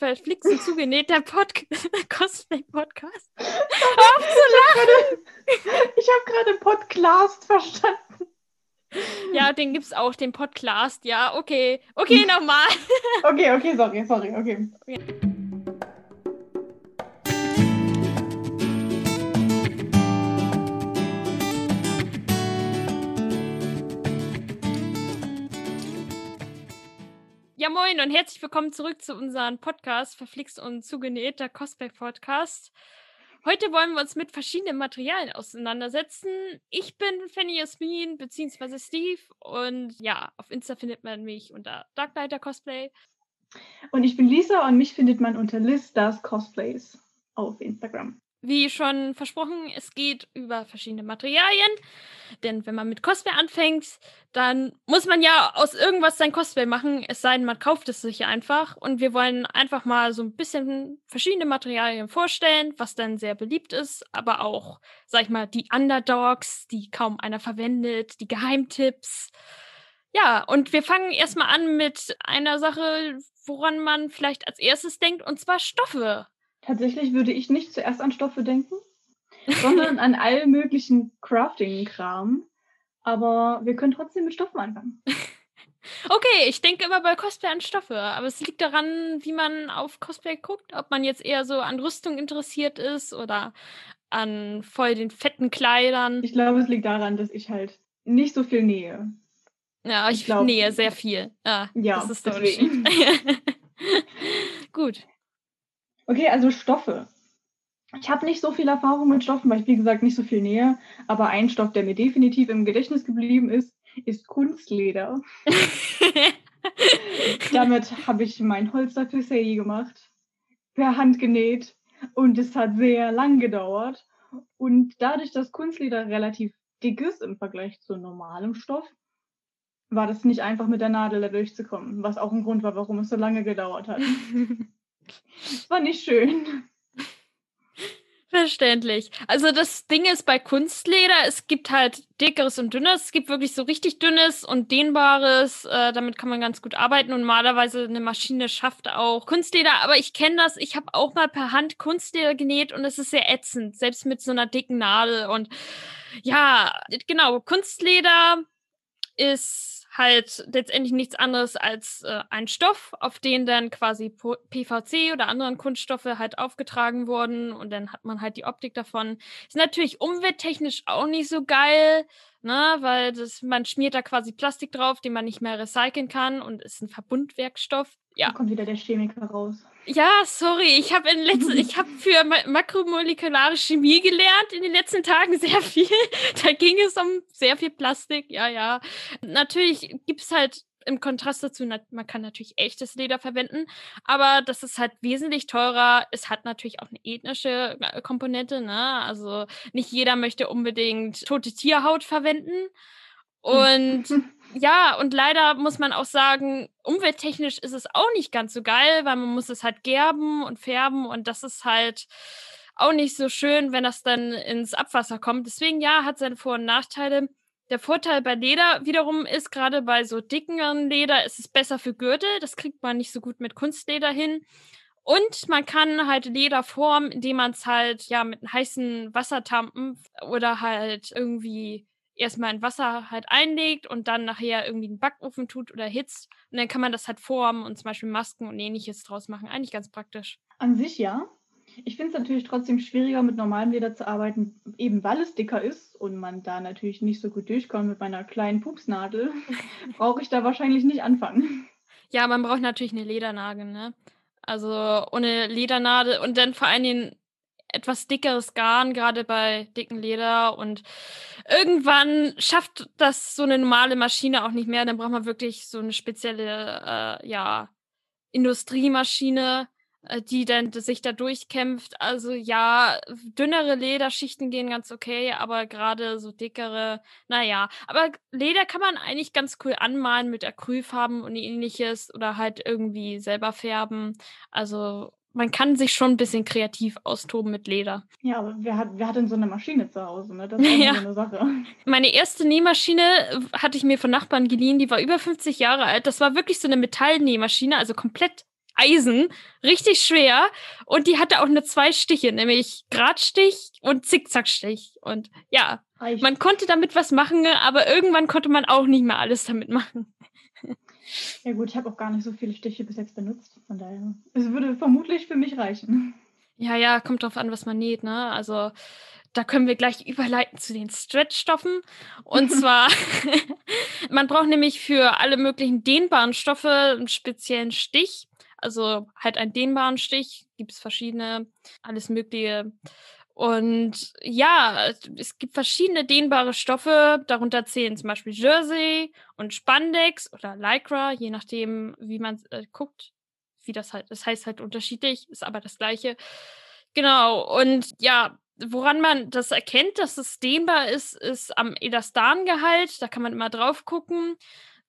verflixt und zugenähter Pod Cosplay-Podcast. Ich habe gerade Podcast verstanden. Ja, den gibt's auch, den Podcast. Ja, okay. Okay, nochmal. Okay, okay, sorry, sorry, okay. Ja, moin und herzlich willkommen zurück zu unserem Podcast, Verflixt und zugenäht, der Cosplay-Podcast. Heute wollen wir uns mit verschiedenen Materialien auseinandersetzen. Ich bin Fanny Jasmin bzw. Steve und ja, auf Insta findet man mich unter Darklighter Cosplay. Und ich bin Lisa und mich findet man unter Liz Cosplays auf Instagram. Wie schon versprochen, es geht über verschiedene Materialien. Denn wenn man mit Cosplay anfängt, dann muss man ja aus irgendwas sein Cosplay machen, es sei denn, man kauft es sich einfach. Und wir wollen einfach mal so ein bisschen verschiedene Materialien vorstellen, was dann sehr beliebt ist, aber auch, sag ich mal, die Underdogs, die kaum einer verwendet, die Geheimtipps. Ja, und wir fangen erstmal an mit einer Sache, woran man vielleicht als erstes denkt, und zwar Stoffe. Tatsächlich würde ich nicht zuerst an Stoffe denken, sondern an all möglichen Crafting-Kram. Aber wir können trotzdem mit Stoffen anfangen. Okay, ich denke immer bei Cosplay an Stoffe, aber es liegt daran, wie man auf Cosplay guckt, ob man jetzt eher so an Rüstung interessiert ist oder an voll den fetten Kleidern. Ich glaube, es liegt daran, dass ich halt nicht so viel nähe. Ja, ich, ich glaub, nähe sehr viel. Ja, ja das ist der deswegen. Gut. Okay, also Stoffe. Ich habe nicht so viel Erfahrung mit Stoffen, weil ich, wie gesagt, nicht so viel nähe. Aber ein Stoff, der mir definitiv im Gedächtnis geblieben ist, ist Kunstleder. Damit habe ich mein Holster für Sei gemacht. Per Hand genäht. Und es hat sehr lang gedauert. Und dadurch, dass Kunstleder relativ dick ist im Vergleich zu normalem Stoff, war das nicht einfach mit der Nadel da durchzukommen. Was auch ein Grund war, warum es so lange gedauert hat. War nicht schön. Verständlich. Also das Ding ist bei Kunstleder, es gibt halt dickeres und dünnes. Es gibt wirklich so richtig dünnes und dehnbares. Äh, damit kann man ganz gut arbeiten. Und normalerweise eine Maschine schafft auch Kunstleder. Aber ich kenne das. Ich habe auch mal per Hand Kunstleder genäht und es ist sehr ätzend, selbst mit so einer dicken Nadel. Und ja, genau. Kunstleder ist halt letztendlich nichts anderes als äh, ein Stoff, auf den dann quasi PVC oder anderen Kunststoffe halt aufgetragen wurden und dann hat man halt die Optik davon. Ist natürlich umwelttechnisch auch nicht so geil, ne, weil das, man schmiert da quasi Plastik drauf, den man nicht mehr recyceln kann und ist ein Verbundwerkstoff. Ja. Da kommt wieder der Chemiker raus. Ja, sorry, ich habe in letzten, ich habe für makromolekulare Chemie gelernt in den letzten Tagen sehr viel. Da ging es um sehr viel Plastik, ja, ja. Natürlich gibt es halt im Kontrast dazu, man kann natürlich echtes Leder verwenden, aber das ist halt wesentlich teurer. Es hat natürlich auch eine ethnische äh, Komponente, ne? Also nicht jeder möchte unbedingt tote Tierhaut verwenden. Und ja, und leider muss man auch sagen, umwelttechnisch ist es auch nicht ganz so geil, weil man muss es halt gerben und färben und das ist halt auch nicht so schön, wenn das dann ins Abwasser kommt. Deswegen ja, hat seine Vor- und Nachteile. Der Vorteil bei Leder wiederum ist, gerade bei so dickeren Leder ist es besser für Gürtel. Das kriegt man nicht so gut mit Kunstleder hin. Und man kann halt Leder formen, indem man es halt ja mit heißen Wassertampen oder halt irgendwie erstmal in Wasser halt einlegt und dann nachher irgendwie einen Backofen tut oder hitzt. Und dann kann man das halt formen und zum Beispiel Masken und ähnliches draus machen. Eigentlich ganz praktisch. An sich ja. Ich finde es natürlich trotzdem schwieriger, mit normalem Leder zu arbeiten, eben weil es dicker ist und man da natürlich nicht so gut durchkommt mit meiner kleinen Pupsnadel. Brauche ich da wahrscheinlich nicht anfangen. Ja, man braucht natürlich eine Ledernadel, ne? Also ohne Ledernadel und dann vor allen Dingen etwas dickeres Garn, gerade bei dicken Leder. Und irgendwann schafft das so eine normale Maschine auch nicht mehr. Dann braucht man wirklich so eine spezielle, äh, ja, Industriemaschine, äh, die dann sich da durchkämpft. Also ja, dünnere Lederschichten gehen ganz okay, aber gerade so dickere, naja. Aber Leder kann man eigentlich ganz cool anmalen mit Acrylfarben und ähnliches oder halt irgendwie selber färben. Also man kann sich schon ein bisschen kreativ austoben mit Leder. Ja, aber wer hat, wer hat denn so eine Maschine zu Hause? Ne? Das ist ja. so eine Sache. Meine erste Nähmaschine äh, hatte ich mir von Nachbarn geliehen, die war über 50 Jahre alt. Das war wirklich so eine Metallnähmaschine, also komplett Eisen, richtig schwer. Und die hatte auch nur zwei Stiche, nämlich Gradstich und Zickzackstich. Und ja, Reicht. man konnte damit was machen, aber irgendwann konnte man auch nicht mehr alles damit machen. Ja gut, ich habe auch gar nicht so viele Stiche bis jetzt benutzt. Von daher, es würde vermutlich für mich reichen. Ja, ja, kommt drauf an, was man näht, ne? Also da können wir gleich überleiten zu den Stretch-Stoffen. Und zwar, man braucht nämlich für alle möglichen dehnbaren Stoffe einen speziellen Stich. Also halt einen dehnbaren Stich, gibt es verschiedene, alles Mögliche. Und ja, es gibt verschiedene dehnbare Stoffe, darunter zählen zum Beispiel Jersey und Spandex oder Lycra, je nachdem, wie man äh, guckt, wie das halt, das heißt halt unterschiedlich, ist aber das gleiche. Genau, und ja, woran man das erkennt, dass es dehnbar ist, ist am Elastangehalt. Da kann man immer drauf gucken.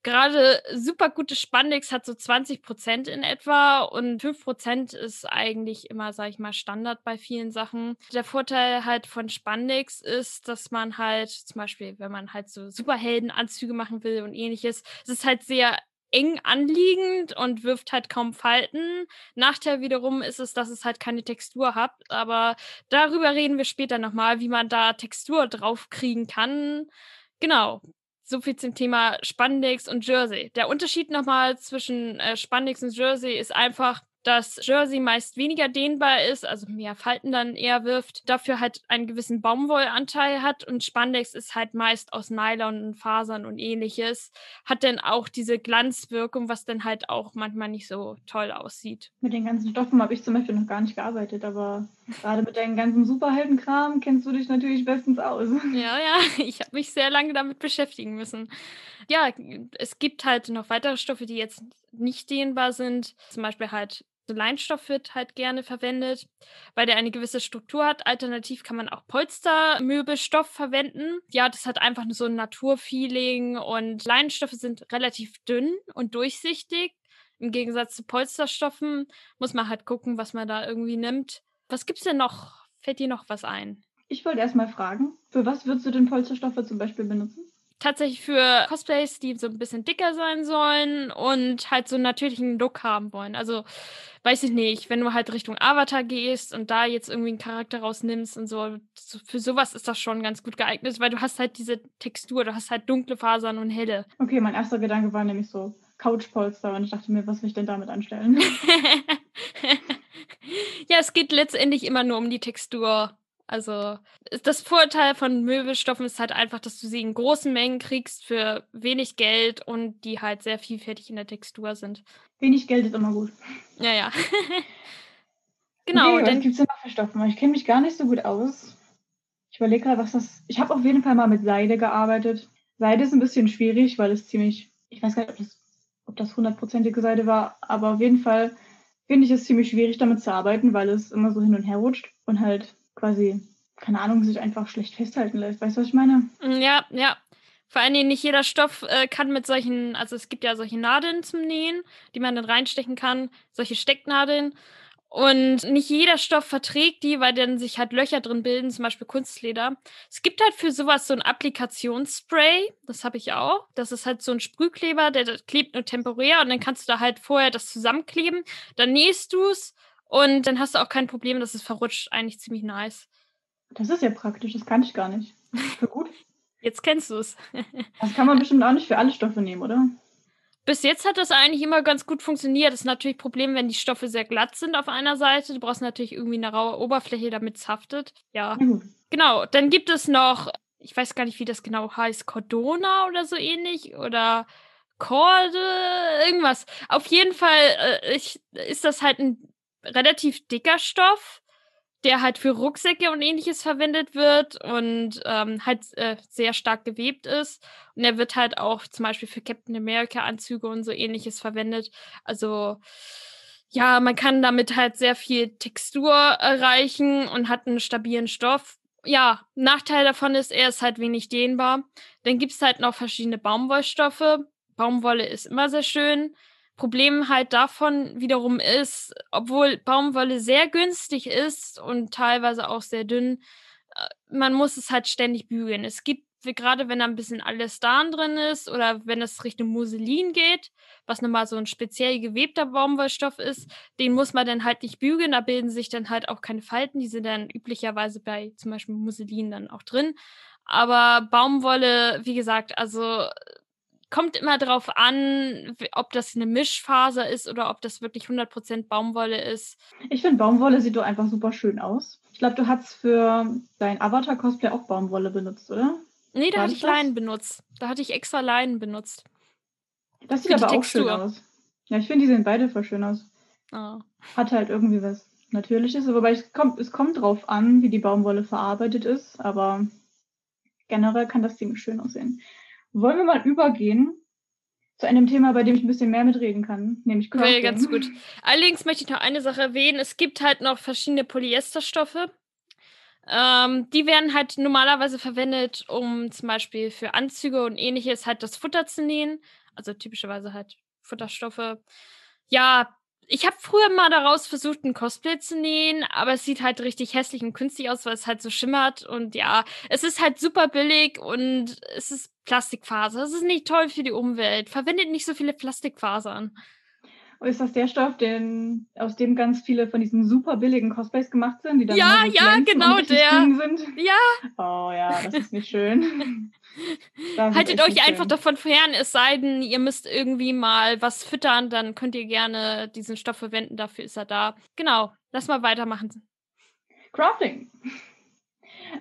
Gerade super gute Spandex hat so 20 Prozent in etwa und 5 Prozent ist eigentlich immer, sag ich mal, Standard bei vielen Sachen. Der Vorteil halt von Spandex ist, dass man halt zum Beispiel, wenn man halt so Superheldenanzüge machen will und ähnliches, es ist halt sehr eng anliegend und wirft halt kaum Falten. Nachteil wiederum ist es, dass es halt keine Textur hat, aber darüber reden wir später nochmal, wie man da Textur drauf kriegen kann. Genau. So viel zum Thema Spandex und Jersey. Der Unterschied nochmal zwischen äh, Spandex und Jersey ist einfach, dass Jersey meist weniger dehnbar ist, also mehr Falten dann eher wirft, dafür halt einen gewissen Baumwollanteil hat und Spandex ist halt meist aus Nylon und Fasern und ähnliches, hat dann auch diese Glanzwirkung, was dann halt auch manchmal nicht so toll aussieht. Mit den ganzen Stoffen habe ich zum Beispiel noch gar nicht gearbeitet, aber gerade mit deinem ganzen Superheldenkram kennst du dich natürlich bestens aus. Ja, ja, ich habe mich sehr lange damit beschäftigen müssen. Ja, es gibt halt noch weitere Stoffe, die jetzt nicht dehnbar sind, zum Beispiel halt Leinstoff wird halt gerne verwendet, weil der eine gewisse Struktur hat. Alternativ kann man auch Polstermöbelstoff verwenden. Ja, das hat einfach so ein Naturfeeling und Leinstoffe sind relativ dünn und durchsichtig. Im Gegensatz zu Polsterstoffen muss man halt gucken, was man da irgendwie nimmt. Was gibt's denn noch? Fällt dir noch was ein? Ich wollte erst mal fragen, für was würdest du denn Polsterstoffe zum Beispiel benutzen? Tatsächlich für Cosplays, die so ein bisschen dicker sein sollen und halt so einen natürlichen Look haben wollen. Also, weiß ich nicht, wenn du halt Richtung Avatar gehst und da jetzt irgendwie einen Charakter rausnimmst und so, so für sowas ist das schon ganz gut geeignet, weil du hast halt diese Textur, du hast halt dunkle Fasern und helle. Okay, mein erster Gedanke war nämlich so Couchpolster und ich dachte mir, was will ich denn damit anstellen? ja, es geht letztendlich immer nur um die Textur. Also das Vorteil von Möbelstoffen ist halt einfach, dass du sie in großen Mengen kriegst für wenig Geld und die halt sehr vielfältig in der Textur sind. Wenig Geld ist immer gut. Ja, ja. genau. Okay, was gibt es denn noch für Stoffe? Ich kenne mich gar nicht so gut aus. Ich überlege gerade, was das. Ich habe auf jeden Fall mal mit Seide gearbeitet. Seide ist ein bisschen schwierig, weil es ziemlich. Ich weiß gar nicht, ob das, ob das hundertprozentige Seide war, aber auf jeden Fall finde ich es ziemlich schwierig, damit zu arbeiten, weil es immer so hin und her rutscht und halt quasi, keine Ahnung, sich einfach schlecht festhalten lässt. Weißt du, was ich meine? Mm, ja, ja. Vor allen Dingen nicht jeder Stoff äh, kann mit solchen, also es gibt ja solche Nadeln zum Nähen, die man dann reinstechen kann, solche Stecknadeln. Und nicht jeder Stoff verträgt die, weil dann sich halt Löcher drin bilden, zum Beispiel Kunstleder. Es gibt halt für sowas so ein Applikationsspray, das habe ich auch. Das ist halt so ein Sprühkleber, der, der klebt nur temporär und dann kannst du da halt vorher das zusammenkleben. Dann nähst du es und dann hast du auch kein Problem, dass es verrutscht. Eigentlich ziemlich nice. Das ist ja praktisch, das kann ich gar nicht. Für gut. Jetzt kennst du es. das kann man bestimmt auch nicht für alle Stoffe nehmen, oder? Bis jetzt hat das eigentlich immer ganz gut funktioniert. Das ist natürlich ein Problem, wenn die Stoffe sehr glatt sind auf einer Seite. Du brauchst natürlich irgendwie eine raue Oberfläche, damit es haftet. Ja. ja genau. Dann gibt es noch, ich weiß gar nicht, wie das genau heißt, Cordona oder so ähnlich. Oder Korde, irgendwas. Auf jeden Fall äh, ich, ist das halt ein relativ dicker Stoff, der halt für Rucksäcke und ähnliches verwendet wird und ähm, halt äh, sehr stark gewebt ist. Und er wird halt auch zum Beispiel für Captain America Anzüge und so ähnliches verwendet. Also ja, man kann damit halt sehr viel Textur erreichen und hat einen stabilen Stoff. Ja, Nachteil davon ist, er ist halt wenig dehnbar. Dann gibt es halt noch verschiedene Baumwollstoffe. Baumwolle ist immer sehr schön. Problem halt davon wiederum ist, obwohl Baumwolle sehr günstig ist und teilweise auch sehr dünn, äh, man muss es halt ständig bügeln. Es gibt gerade wenn da ein bisschen Alestan drin ist oder wenn es Richtung Musselin geht, was nochmal so ein speziell gewebter Baumwollstoff ist, den muss man dann halt nicht bügeln, da bilden sich dann halt auch keine Falten, die sind dann üblicherweise bei zum Beispiel Musselin dann auch drin. Aber Baumwolle, wie gesagt, also kommt immer darauf an, ob das eine Mischfaser ist oder ob das wirklich 100% Baumwolle ist. Ich finde, Baumwolle sieht doch einfach super schön aus. Ich glaube, du hast für dein Avatar-Cosplay auch Baumwolle benutzt, oder? Nee, da War hatte ich das? Leinen benutzt. Da hatte ich extra Leinen benutzt. Das sieht aber auch schön aus. Ja, ich finde, die sehen beide voll schön aus. Oh. Hat halt irgendwie was Natürliches, wobei es kommt, es kommt drauf an, wie die Baumwolle verarbeitet ist, aber generell kann das ziemlich schön aussehen. Wollen wir mal übergehen zu einem Thema, bei dem ich ein bisschen mehr mitreden kann, nämlich Crafting. Okay, ganz gut. Allerdings möchte ich noch eine Sache erwähnen. Es gibt halt noch verschiedene Polyesterstoffe. Ähm, die werden halt normalerweise verwendet, um zum Beispiel für Anzüge und ähnliches halt das Futter zu nähen. Also typischerweise halt Futterstoffe. Ja, ich habe früher mal daraus versucht, ein Cosplay zu nähen, aber es sieht halt richtig hässlich und künstlich aus, weil es halt so schimmert. Und ja, es ist halt super billig und es ist Plastikfaser. Es ist nicht toll für die Umwelt. Verwendet nicht so viele Plastikfasern. Ist das der Stoff, den, aus dem ganz viele von diesen super billigen Cosplays gemacht sind? Die dann ja, ja, genau der. Sind? Ja. Oh ja, das ist nicht schön. Haltet euch einfach schön. davon fern, es sei denn, ihr müsst irgendwie mal was füttern, dann könnt ihr gerne diesen Stoff verwenden, dafür ist er da. Genau, lass mal weitermachen. Crafting.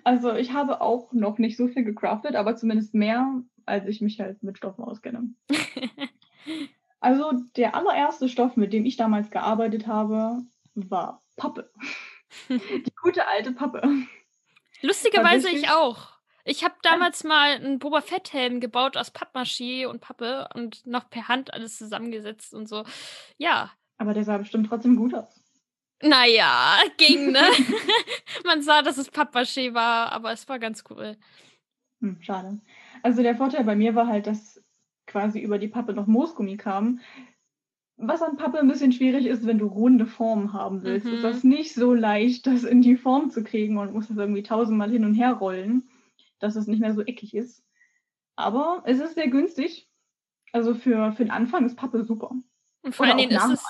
Also ich habe auch noch nicht so viel gecraftet, aber zumindest mehr, als ich mich halt mit Stoffen auskenne. Also der allererste Stoff, mit dem ich damals gearbeitet habe, war Pappe. Die gute alte Pappe. Lustigerweise ich auch. Ich habe damals mal einen Boba Fett Helm gebaut aus Pappmaché und Pappe und noch per Hand alles zusammengesetzt und so. Ja. Aber der sah bestimmt trotzdem gut aus. Naja, ging, ne? Man sah, dass es Pappmaché war, aber es war ganz cool. Hm, schade. Also der Vorteil bei mir war halt, dass quasi über die Pappe noch Moosgummi kam. Was an Pappe ein bisschen schwierig ist, wenn du runde Formen haben willst, mhm. ist das nicht so leicht, das in die Form zu kriegen und musst das irgendwie tausendmal hin und her rollen, dass es nicht mehr so eckig ist. Aber es ist sehr günstig. Also für, für den Anfang ist Pappe super. Und vor allen Dingen ist es,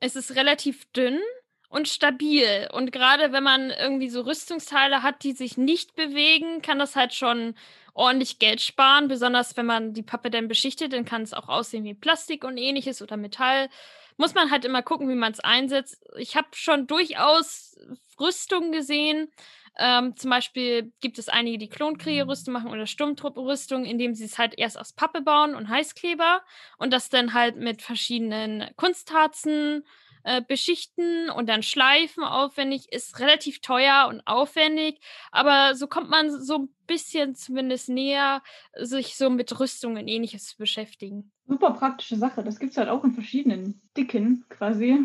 es ist relativ dünn und stabil. Und gerade wenn man irgendwie so Rüstungsteile hat, die sich nicht bewegen, kann das halt schon ordentlich Geld sparen, besonders wenn man die Pappe dann beschichtet, dann kann es auch aussehen wie Plastik und ähnliches oder Metall. Muss man halt immer gucken, wie man es einsetzt. Ich habe schon durchaus Rüstungen gesehen. Ähm, zum Beispiel gibt es einige, die Klonkriegerrüstung machen oder Sturmtruppenrüstung, indem sie es halt erst aus Pappe bauen und Heißkleber und das dann halt mit verschiedenen Kunstharzen äh, beschichten und dann schleifen aufwendig, ist relativ teuer und aufwendig, aber so kommt man so ein bisschen zumindest näher, sich so mit Rüstung und ähnliches zu beschäftigen. Super praktische Sache. Das gibt es halt auch in verschiedenen Dicken quasi.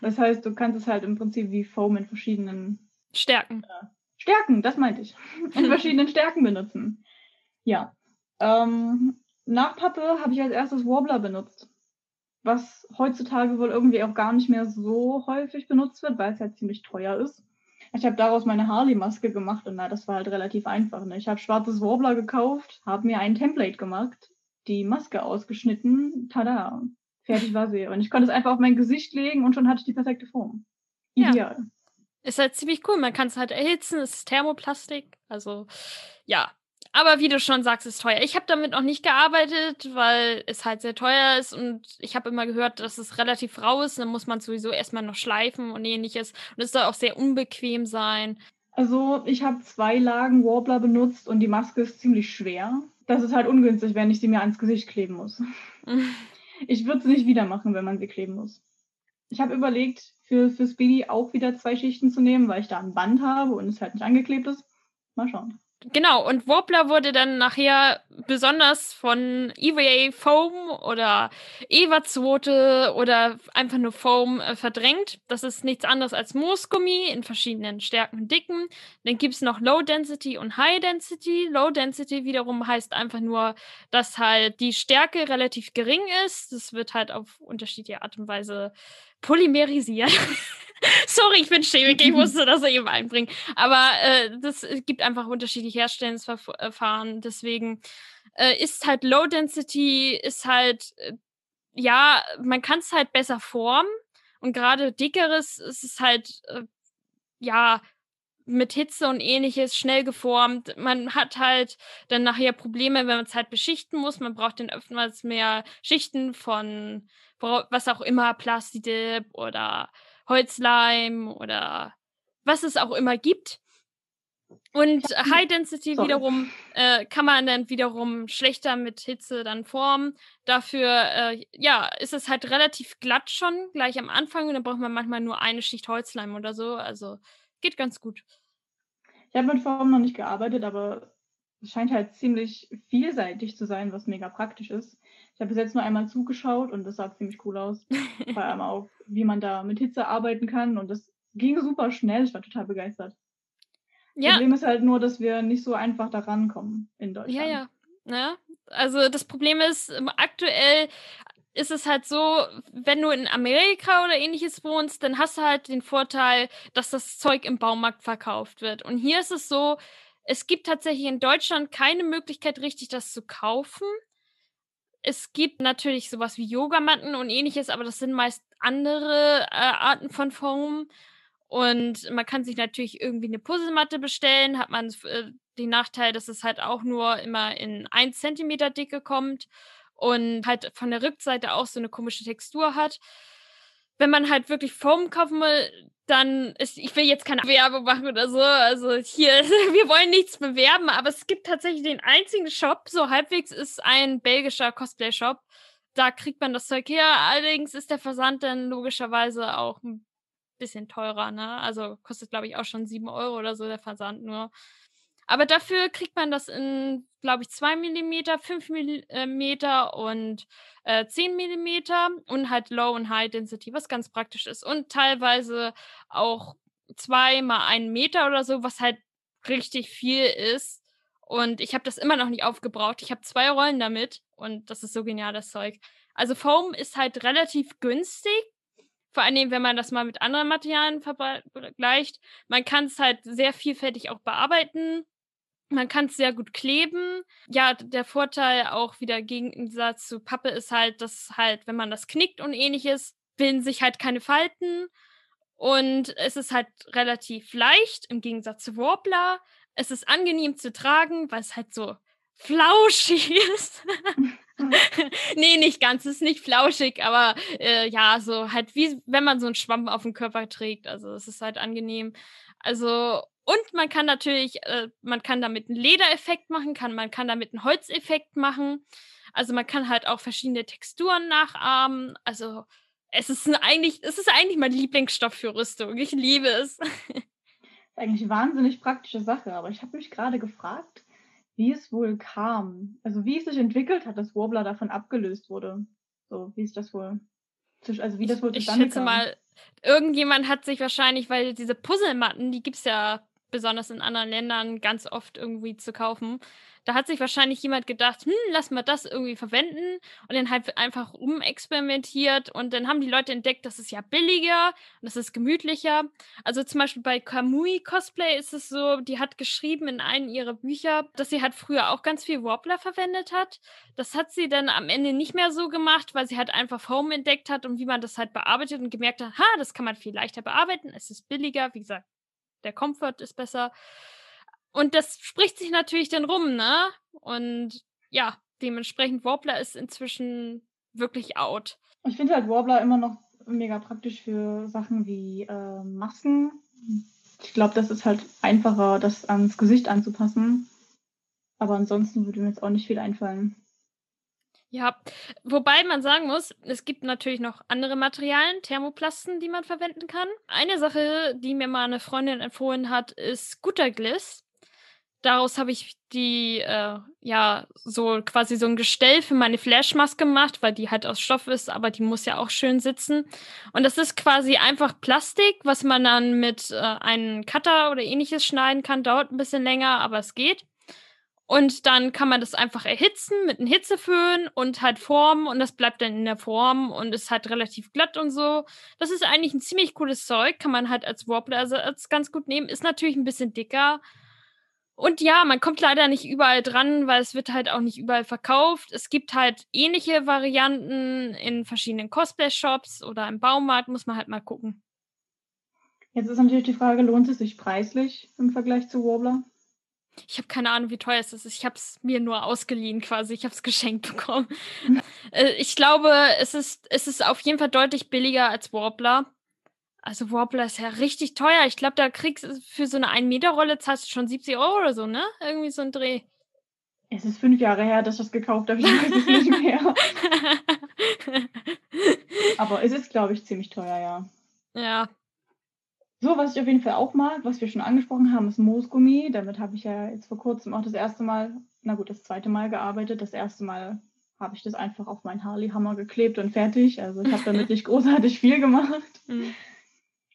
Das heißt, du kannst es halt im Prinzip wie Foam in verschiedenen Stärken. Äh, Stärken, das meinte ich. In verschiedenen Stärken benutzen. Ja. Ähm, nach Pappe habe ich als erstes Warbler benutzt was heutzutage wohl irgendwie auch gar nicht mehr so häufig benutzt wird, weil es halt ziemlich teuer ist. Ich habe daraus meine Harley-Maske gemacht und na, das war halt relativ einfach. Ne? Ich habe schwarzes Warbler gekauft, habe mir ein Template gemacht, die Maske ausgeschnitten, tada, fertig war sie. Und ich konnte es einfach auf mein Gesicht legen und schon hatte ich die perfekte Form. Ideal. Ja. Ist halt ziemlich cool. Man kann es halt erhitzen, es ist Thermoplastik. Also ja, aber wie du schon sagst, ist teuer. Ich habe damit noch nicht gearbeitet, weil es halt sehr teuer ist und ich habe immer gehört, dass es relativ rau ist. Dann muss man sowieso erstmal noch schleifen und ähnliches. Und es soll auch sehr unbequem sein. Also ich habe zwei Lagen Warbler benutzt und die Maske ist ziemlich schwer. Das ist halt ungünstig, wenn ich sie mir ans Gesicht kleben muss. ich würde es nicht wieder machen, wenn man sie kleben muss. Ich habe überlegt, für, für Speedy auch wieder zwei Schichten zu nehmen, weil ich da ein Band habe und es halt nicht angeklebt ist. Mal schauen. Genau, und Warbler wurde dann nachher besonders von EVA Foam oder Eva Zwote oder einfach nur Foam äh, verdrängt. Das ist nichts anderes als Moosgummi in verschiedenen Stärken und Dicken. Dann gibt es noch Low Density und High Density. Low Density wiederum heißt einfach nur, dass halt die Stärke relativ gering ist. Das wird halt auf unterschiedliche Art und Weise polymerisiert. Sorry, ich bin Chemiker, ich musste das eben einbringen. Aber äh, das gibt einfach unterschiedliche Herstellungsverfahren. Deswegen äh, ist halt Low Density, ist halt, äh, ja, man kann es halt besser formen. Und gerade dickeres ist es halt, äh, ja, mit Hitze und ähnliches schnell geformt. Man hat halt dann nachher Probleme, wenn man es halt beschichten muss. Man braucht dann oftmals mehr Schichten von was auch immer, Plastidip oder Holzleim oder was es auch immer gibt. Und High Density Sorry. wiederum äh, kann man dann wiederum schlechter mit Hitze dann formen. Dafür, äh, ja, ist es halt relativ glatt schon gleich am Anfang und dann braucht man manchmal nur eine Schicht Holzleim oder so. Also geht ganz gut. Ich habe mit Formen noch nicht gearbeitet, aber es scheint halt ziemlich vielseitig zu sein, was mega praktisch ist. Ich habe bis jetzt nur einmal zugeschaut und das sah ziemlich cool aus. Vor allem auch, wie man da mit Hitze arbeiten kann und das ging super schnell. Ich war total begeistert. Ja. Problem ist halt nur, dass wir nicht so einfach da rankommen in Deutschland. Ja, ja. Ja, also das Problem ist, aktuell ist es halt so, wenn du in Amerika oder ähnliches wohnst, dann hast du halt den Vorteil, dass das Zeug im Baumarkt verkauft wird. Und hier ist es so, es gibt tatsächlich in Deutschland keine Möglichkeit, richtig das zu kaufen. Es gibt natürlich sowas wie Yogamatten und ähnliches, aber das sind meist andere äh, Arten von Foam. Und man kann sich natürlich irgendwie eine Puzzlematte bestellen, hat man äh, den Nachteil, dass es halt auch nur immer in 1 Zentimeter Dicke kommt und halt von der Rückseite auch so eine komische Textur hat. Wenn man halt wirklich Foam kaufen will, dann ist, ich will jetzt keine Werbung machen oder so, also hier, wir wollen nichts bewerben, aber es gibt tatsächlich den einzigen Shop, so halbwegs ist ein belgischer Cosplay-Shop. Da kriegt man das Zeug her, allerdings ist der Versand dann logischerweise auch ein bisschen teurer, ne? Also kostet, glaube ich, auch schon 7 Euro oder so der Versand nur. Aber dafür kriegt man das in, glaube ich, 2 mm, 5 mm und äh, 10 mm und halt Low und High Density, was ganz praktisch ist. Und teilweise auch 2 mal 1 Meter oder so, was halt richtig viel ist. Und ich habe das immer noch nicht aufgebraucht. Ich habe zwei Rollen damit und das ist so genial, das Zeug. Also Foam ist halt relativ günstig vor allem, wenn man das mal mit anderen Materialien vergleicht. Man kann es halt sehr vielfältig auch bearbeiten. Man kann es sehr gut kleben. Ja, der Vorteil auch wieder im Gegensatz zu Pappe ist halt, dass halt, wenn man das knickt und ähnliches, bilden sich halt keine Falten. Und es ist halt relativ leicht im Gegensatz zu Warbler. Es ist angenehm zu tragen, weil es halt so flauschig ist. nee, nicht ganz, es ist nicht flauschig, aber äh, ja, so halt wie wenn man so einen Schwamm auf dem Körper trägt. Also es ist halt angenehm. Also und man kann natürlich, äh, man kann damit einen Ledereffekt machen, kann, man kann damit einen Holzeffekt machen. Also man kann halt auch verschiedene Texturen nachahmen. Also es ist eigentlich, es ist eigentlich mein Lieblingsstoff für Rüstung. Ich liebe es. eigentlich wahnsinnig praktische Sache, aber ich habe mich gerade gefragt, wie es wohl kam. Also wie es sich entwickelt hat, dass Warbler davon abgelöst wurde. So, wie ist das wohl? Also wie das wohl zustande ich schätze kam. mal, irgendjemand hat sich wahrscheinlich, weil diese Puzzlematten, die gibt es ja besonders in anderen Ländern ganz oft irgendwie zu kaufen. Da hat sich wahrscheinlich jemand gedacht, hm, lass mal das irgendwie verwenden und dann halt einfach umexperimentiert und dann haben die Leute entdeckt, das ist ja billiger und das ist gemütlicher. Also zum Beispiel bei Kamui Cosplay ist es so, die hat geschrieben in einem ihrer Bücher, dass sie halt früher auch ganz viel Wobbler verwendet hat. Das hat sie dann am Ende nicht mehr so gemacht, weil sie halt einfach Foam entdeckt hat und wie man das halt bearbeitet und gemerkt hat, ha, das kann man viel leichter bearbeiten, es ist billiger, wie gesagt, der Komfort ist besser. Und das spricht sich natürlich dann rum, ne? Und ja, dementsprechend Warbler ist inzwischen wirklich out. Ich finde halt Warbler immer noch mega praktisch für Sachen wie äh, Masken. Ich glaube, das ist halt einfacher, das ans Gesicht anzupassen. Aber ansonsten würde mir jetzt auch nicht viel einfallen. Ja, wobei man sagen muss, es gibt natürlich noch andere Materialien, Thermoplasten, die man verwenden kann. Eine Sache, die mir mal eine Freundin empfohlen hat, ist Guttergliss. Daraus habe ich die, äh, ja, so quasi so ein Gestell für meine Flashmaske gemacht, weil die halt aus Stoff ist, aber die muss ja auch schön sitzen. Und das ist quasi einfach Plastik, was man dann mit äh, einem Cutter oder ähnliches schneiden kann. Dauert ein bisschen länger, aber es geht. Und dann kann man das einfach erhitzen mit einem Hitzeföhn und halt formen und das bleibt dann in der Form und ist halt relativ glatt und so. Das ist eigentlich ein ziemlich cooles Zeug, kann man halt als Warbler-Ersatz ganz gut nehmen. Ist natürlich ein bisschen dicker. Und ja, man kommt leider nicht überall dran, weil es wird halt auch nicht überall verkauft. Es gibt halt ähnliche Varianten in verschiedenen Cosplay-Shops oder im Baumarkt, muss man halt mal gucken. Jetzt ist natürlich die Frage, lohnt es sich preislich im Vergleich zu Warbler? Ich habe keine Ahnung, wie teuer es ist. Ich habe es mir nur ausgeliehen quasi. Ich habe es geschenkt bekommen. Äh, ich glaube, es ist, es ist auf jeden Fall deutlich billiger als Warbler. Also Warbler ist ja richtig teuer. Ich glaube, da kriegst du für so eine 1-Meter-Rolle zahlst du schon 70 Euro oder so, ne? Irgendwie so ein Dreh. Es ist fünf Jahre her, dass ich das gekauft habe. Ich weiß es nicht mehr. Aber es ist, glaube ich, ziemlich teuer, ja. Ja, so, was ich auf jeden Fall auch mag, was wir schon angesprochen haben, ist Moosgummi. Damit habe ich ja jetzt vor kurzem auch das erste Mal, na gut, das zweite Mal gearbeitet. Das erste Mal habe ich das einfach auf meinen Harley-Hammer geklebt und fertig. Also ich habe damit nicht großartig viel gemacht. Mhm.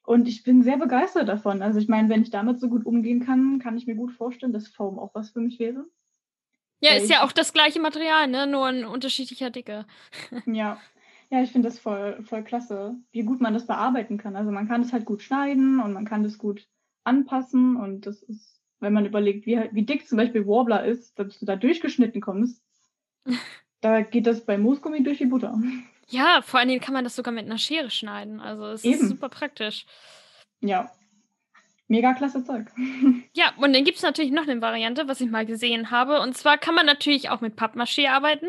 Und ich bin sehr begeistert davon. Also ich meine, wenn ich damit so gut umgehen kann, kann ich mir gut vorstellen, dass Foam auch was für mich wäre. Ja, ist ja auch das gleiche Material, ne? Nur in unterschiedlicher Dicke. ja, ja, ich finde das voll, voll klasse, wie gut man das bearbeiten kann. Also man kann es halt gut schneiden und man kann das gut anpassen und das ist, wenn man überlegt, wie, wie dick zum Beispiel Warbler ist, dass du da durchgeschnitten kommst, da geht das bei Moosgummi durch die Butter. Ja, vor allen Dingen kann man das sogar mit einer Schere schneiden. Also es Eben. ist super praktisch. Ja. Mega klasse Zeug. Ja, und dann gibt es natürlich noch eine Variante, was ich mal gesehen habe. Und zwar kann man natürlich auch mit Pappmaché arbeiten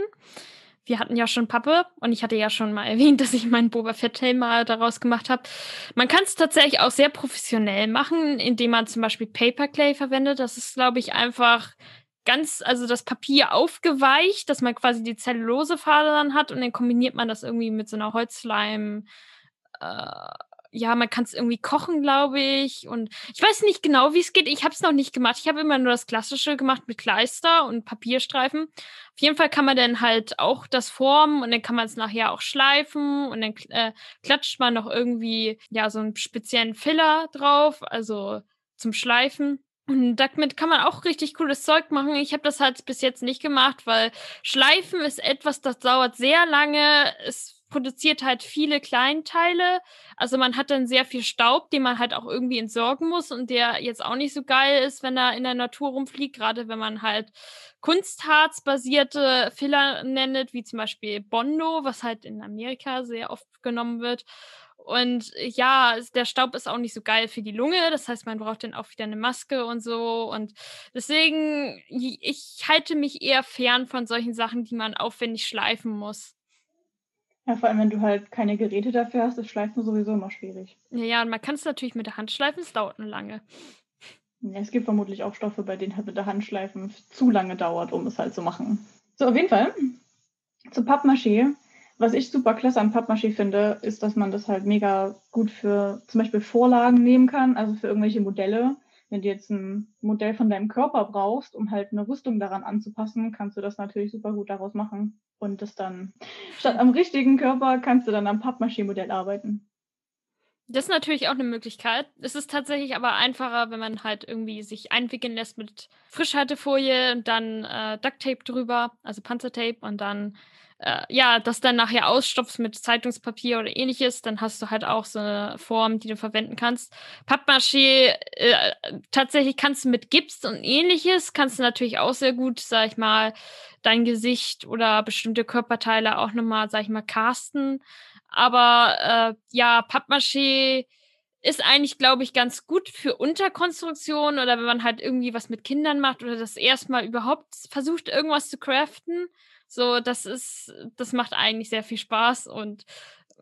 wir hatten ja schon Pappe und ich hatte ja schon mal erwähnt, dass ich meinen Boba Fett-Helm mal daraus gemacht habe. Man kann es tatsächlich auch sehr professionell machen, indem man zum Beispiel Paperclay verwendet. Das ist, glaube ich, einfach ganz, also das Papier aufgeweicht, dass man quasi die Zellulosefasern hat und dann kombiniert man das irgendwie mit so einer Holzleim. Äh, ja, man kann es irgendwie kochen, glaube ich. Und ich weiß nicht genau, wie es geht. Ich habe es noch nicht gemacht. Ich habe immer nur das Klassische gemacht mit Kleister und Papierstreifen. Auf jeden Fall kann man dann halt auch das formen und dann kann man es nachher auch schleifen und dann äh, klatscht man noch irgendwie ja so einen speziellen Filler drauf, also zum Schleifen. Und damit kann man auch richtig cooles Zeug machen. Ich habe das halt bis jetzt nicht gemacht, weil Schleifen ist etwas, das dauert sehr lange. Es produziert halt viele Kleinteile. Also man hat dann sehr viel Staub, den man halt auch irgendwie entsorgen muss und der jetzt auch nicht so geil ist, wenn er in der Natur rumfliegt, gerade wenn man halt Kunstharzbasierte Filler nennt, wie zum Beispiel Bondo, was halt in Amerika sehr oft genommen wird. Und ja, der Staub ist auch nicht so geil für die Lunge. Das heißt, man braucht dann auch wieder eine Maske und so. Und deswegen, ich halte mich eher fern von solchen Sachen, die man aufwendig schleifen muss. Ja, vor allem, wenn du halt keine Geräte dafür hast, ist Schleifen sowieso immer schwierig. Ja, ja, und man kann es natürlich mit der Hand schleifen, es dauert nur lange. Ja, es gibt vermutlich auch Stoffe, bei denen halt mit der Hand schleifen zu lange dauert, um es halt zu machen. So, auf jeden Fall. Zu Pappmaché. Was ich super klasse am Pappmaché finde, ist, dass man das halt mega gut für zum Beispiel Vorlagen nehmen kann, also für irgendwelche Modelle. Wenn du jetzt ein Modell von deinem Körper brauchst, um halt eine Rüstung daran anzupassen, kannst du das natürlich super gut daraus machen. Und das dann, statt am richtigen Körper, kannst du dann am Pappmaschinenmodell arbeiten. Das ist natürlich auch eine Möglichkeit. Es ist tatsächlich aber einfacher, wenn man halt irgendwie sich einwickeln lässt mit Frischhaltefolie und dann äh, Ducktape drüber, also Panzertape und dann äh, ja, das dann nachher ausstopfst mit Zeitungspapier oder ähnliches, dann hast du halt auch so eine Form, die du verwenden kannst. Pappmaché, äh, tatsächlich kannst du mit Gips und ähnliches, kannst du natürlich auch sehr gut, sag ich mal, dein Gesicht oder bestimmte Körperteile auch nochmal, sag ich mal, casten. Aber äh, ja, Pappmaché ist eigentlich, glaube ich, ganz gut für Unterkonstruktion oder wenn man halt irgendwie was mit Kindern macht oder das erstmal überhaupt versucht, irgendwas zu craften. So, das ist, das macht eigentlich sehr viel Spaß und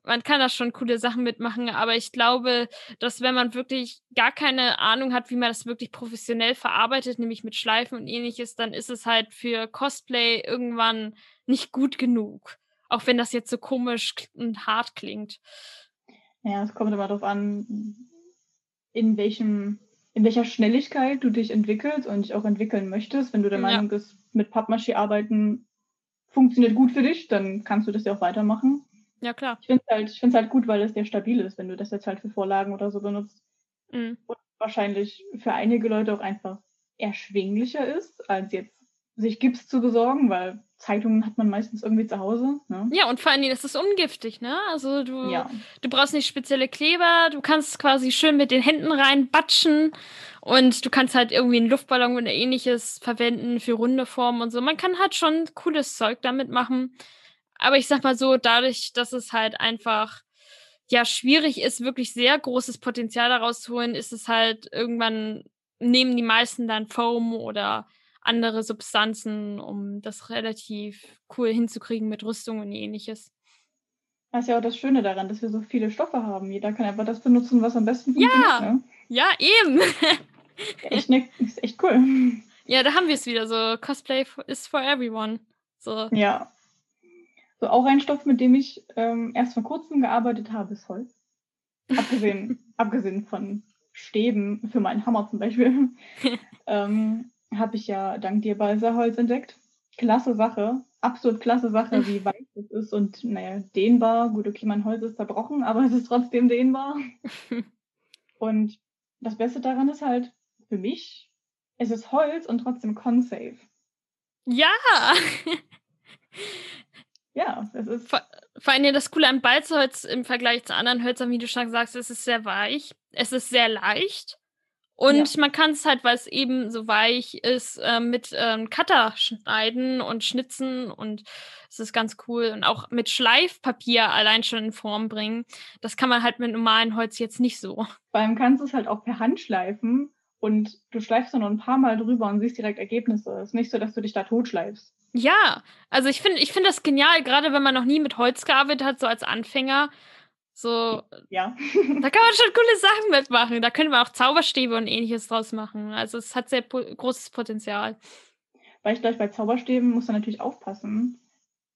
man kann da schon coole Sachen mitmachen, aber ich glaube, dass wenn man wirklich gar keine Ahnung hat, wie man das wirklich professionell verarbeitet, nämlich mit Schleifen und ähnliches, dann ist es halt für Cosplay irgendwann nicht gut genug. Auch wenn das jetzt so komisch und hart klingt. Ja, es kommt immer darauf an, in welchem, in welcher Schnelligkeit du dich entwickelst und dich auch entwickeln möchtest. Wenn du der ja. Meinung bist, mit Pappmaché arbeiten funktioniert gut für dich, dann kannst du das ja auch weitermachen. Ja, klar. Ich finde es halt, halt gut, weil es sehr stabil ist, wenn du das jetzt halt für Vorlagen oder so benutzt. Mhm. Und wahrscheinlich für einige Leute auch einfach erschwinglicher ist, als jetzt sich Gips zu besorgen, weil Zeitungen hat man meistens irgendwie zu Hause. Ne? Ja, und vor allen Dingen ist es ungiftig, ne? Also du, Ja. du brauchst nicht spezielle Kleber, du kannst quasi schön mit den Händen reinbatschen und du kannst halt irgendwie einen Luftballon oder ähnliches verwenden für runde Formen und so. Man kann halt schon cooles Zeug damit machen. Aber ich sag mal so, dadurch, dass es halt einfach ja schwierig ist, wirklich sehr großes Potenzial daraus zu holen, ist es halt irgendwann nehmen die meisten dann Foam oder andere Substanzen, um das relativ cool hinzukriegen mit Rüstung und ähnliches. Das ist ja auch das Schöne daran, dass wir so viele Stoffe haben. Jeder kann einfach das benutzen, was am besten Ja. funktioniert. Ne? Ja, eben. Echt, ne, ist echt cool. ja, da haben wir es wieder so. Cosplay is for everyone. So. Ja. So, auch ein Stoff, mit dem ich ähm, erst vor kurzem gearbeitet habe, ist Holz. Abgesehen, abgesehen von Stäben für meinen Hammer zum Beispiel, ähm, habe ich ja dank dir Balsaholz entdeckt. Klasse Sache, absolut klasse Sache, wie weich es ist und naja, dehnbar. Gut, okay, mein Holz ist zerbrochen, aber es ist trotzdem dehnbar. Und das Beste daran ist halt, für mich, es ist Holz und trotzdem Consafe. Ja. Ja, es ist. Vor allem das Coole an Balzholz im Vergleich zu anderen Hölzern, wie du schon sagst, es ist sehr weich. Es ist sehr leicht. Und man kann es halt, weil es eben so weich ist, äh, mit ähm, Cutter schneiden und schnitzen und es ist ganz cool. Und auch mit Schleifpapier allein schon in Form bringen. Das kann man halt mit normalem Holz jetzt nicht so. Allem kannst du es halt auch per Hand schleifen und du schleifst dann noch ein paar Mal drüber und siehst direkt Ergebnisse. Es ist nicht so, dass du dich da totschleifst. Ja, also ich finde ich find das genial, gerade wenn man noch nie mit Holz gearbeitet hat, so als Anfänger. So, Ja. da kann man schon coole Sachen mitmachen. Da können wir auch Zauberstäbe und ähnliches draus machen. Also es hat sehr großes Potenzial. Weil ich gleich bei Zauberstäben muss man natürlich aufpassen.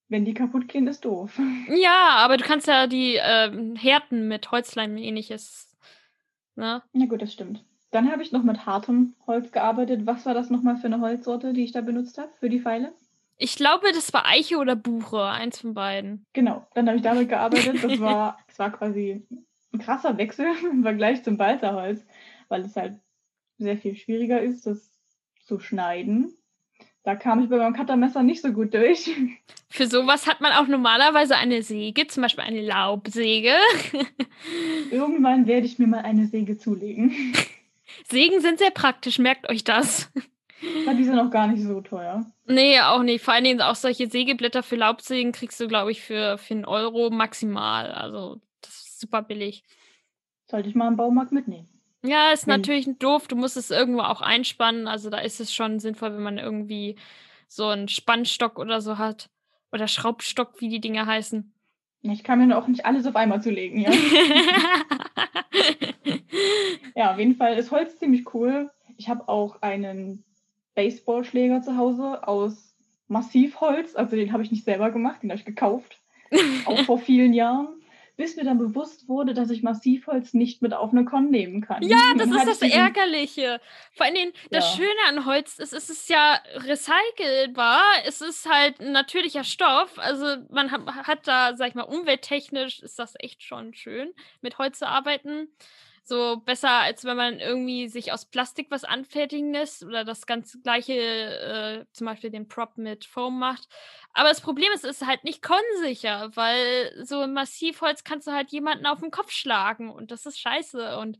Wenn die kaputt gehen, ist doof. Ja, aber du kannst ja die ähm, härten mit Holzleim und ähnliches. Ne? Na gut, das stimmt. Dann habe ich noch mit hartem Holz gearbeitet. Was war das nochmal für eine Holzsorte, die ich da benutzt habe für die Pfeile? Ich glaube, das war Eiche oder Buche, eins von beiden. Genau, dann habe ich damit gearbeitet. Das war, das war quasi ein krasser Wechsel im Vergleich zum Balzerholz, weil es halt sehr viel schwieriger ist, das zu schneiden. Da kam ich bei meinem Cuttermesser nicht so gut durch. Für sowas hat man auch normalerweise eine Säge, zum Beispiel eine Laubsäge. Irgendwann werde ich mir mal eine Säge zulegen. Sägen sind sehr praktisch, merkt euch das. Aber die sind auch gar nicht so teuer. Nee, auch nicht. Vor allen Dingen auch solche Sägeblätter für Laubsägen kriegst du, glaube ich, für, für einen Euro maximal. Also, das ist super billig. Sollte ich mal im Baumarkt mitnehmen. Ja, ist Wenn- natürlich doof. Du musst es irgendwo auch einspannen. Also, da ist es schon sinnvoll, wenn man irgendwie so einen Spannstock oder so hat. Oder Schraubstock, wie die Dinger heißen. Ja, Ich kann mir auch nicht alles auf einmal zulegen, ja. Ja, auf jeden Fall ist Holz ziemlich cool. Ich habe auch einen Baseballschläger zu Hause aus Massivholz. Also den habe ich nicht selber gemacht, den habe ich gekauft. Auch vor vielen Jahren. Bis mir dann bewusst wurde, dass ich Massivholz nicht mit auf eine Con nehmen kann. Ja, das ist das Ärgerliche. Vor allen Dingen, das Ja. Schöne an Holz ist, es ist ja recycelbar. Es ist halt ein natürlicher Stoff. Also man hat, hat da, sag ich mal, umwelttechnisch ist das echt schon schön, mit Holz zu arbeiten. So besser, als wenn man irgendwie sich aus Plastik was anfertigen lässt oder das ganz gleiche, äh, zum Beispiel den Prop mit Foam macht. Aber das Problem ist, es ist halt nicht konsicher, weil so ein Massivholz kannst du halt jemanden auf den Kopf schlagen und das ist scheiße. Und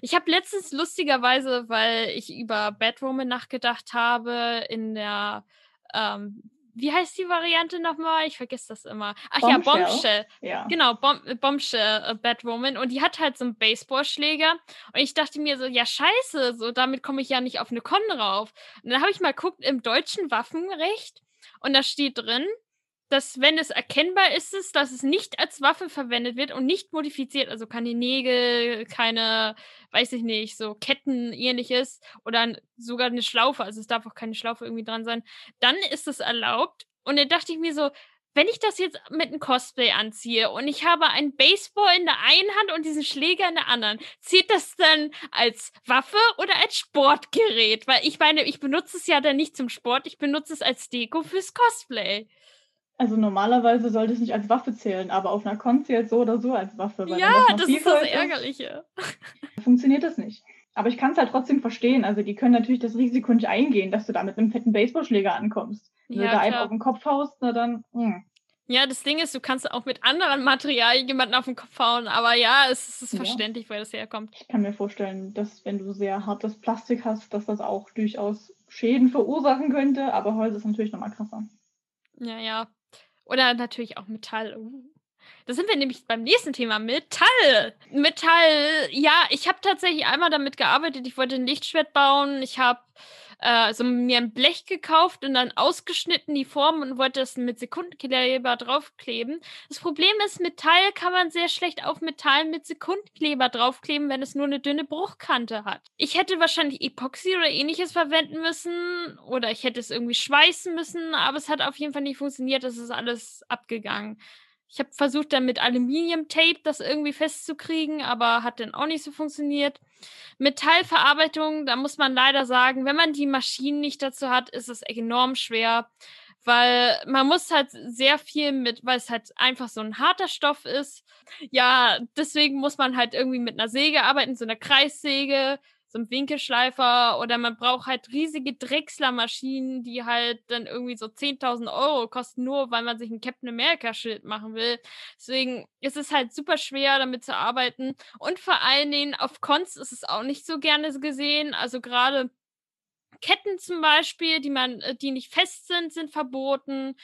ich habe letztens lustigerweise, weil ich über Batwoman nachgedacht habe, in der, ähm, wie heißt die Variante nochmal? Ich vergesse das immer. Ach ja, Bombshell. Bombshell. Ja. Genau, Bom Bombshell äh, Batwoman. Und die hat halt so einen Baseballschläger. Und ich dachte mir so, ja, scheiße, so damit komme ich ja nicht auf eine Con rauf. Und dann habe ich mal geguckt im deutschen Waffenrecht. Und da steht drin, dass wenn es erkennbar ist, es, dass es nicht als Waffe verwendet wird und nicht modifiziert, also keine Nägel, keine, weiß ich nicht, so Ketten, ähnliches oder sogar eine Schlaufe, also es darf auch keine Schlaufe irgendwie dran sein, dann ist es erlaubt. Und dann dachte ich mir so, wenn ich das jetzt mit einem Cosplay anziehe und ich habe einen Baseball in der einen Hand und diesen Schläger in der anderen, zählt das dann als Waffe oder als Sportgerät? Weil ich meine, ich benutze es ja dann nicht zum Sport, ich benutze es als Deko fürs Cosplay. Also normalerweise sollte es nicht als Waffe zählen, aber auf einer Con zählt so oder so als Waffe. Ja, wenn das ist das Ärgerliche. funktioniert das nicht. Aber ich kann es halt trotzdem verstehen. Also die können natürlich das Risiko nicht eingehen, dass du da mit einem fetten Baseballschläger ankommst. Wenn ja, du da einen auf den Kopf haust, na dann. Mh. Hm. Ja, das Ding ist, du kannst auch mit anderen Materialien jemanden auf den Kopf hauen, aber ja, es ist ja. verständlich, woher das herkommt. Ich kann mir vorstellen, dass wenn du sehr hartes Plastik hast, dass das auch durchaus Schäden verursachen könnte, aber Holz ist natürlich nochmal krasser. Ja, ja. Oder natürlich auch Metall. Uh. Da sind wir nämlich beim nächsten Thema. Metall. Metall, ja, ich habe tatsächlich einmal damit gearbeitet. Ich wollte ein Lichtschwert bauen. Ich habe äh, so mir ein Blech gekauft und dann ausgeschnitten die Form und wollte das mit Sekundenkleber draufkleben. Das Problem ist, Metall kann man sehr schlecht auf Metall mit Sekundenkleber draufkleben, wenn es nur eine dünne Bruchkante hat. Ich hätte wahrscheinlich Epoxy oder ähnliches verwenden müssen oder ich hätte es irgendwie schweißen müssen, aber es hat auf jeden Fall nicht funktioniert. Es ist alles abgegangen. Ich habe versucht, dann mit Aluminiumtape das irgendwie festzukriegen, aber hat dann auch nicht so funktioniert. Metallverarbeitung, da muss man leider sagen, wenn man die Maschinen nicht dazu hat, ist es enorm schwer, weil man muss halt sehr viel mit, weil es halt einfach so ein harter Stoff ist. Ja, deswegen muss man halt irgendwie mit einer Säge arbeiten, so einer Kreissäge so ein Winkelschleifer oder man braucht halt riesige Drechslermaschinen, die halt dann irgendwie so 10.000 Euro kosten, nur weil man sich ein Captain America-Schild machen will. Deswegen ist es halt super schwer, damit zu arbeiten. Und vor allen Dingen auf Cons ist es auch nicht so gerne gesehen. Also gerade Ketten zum Beispiel, die man, äh, die nicht fest sind, sind verboten.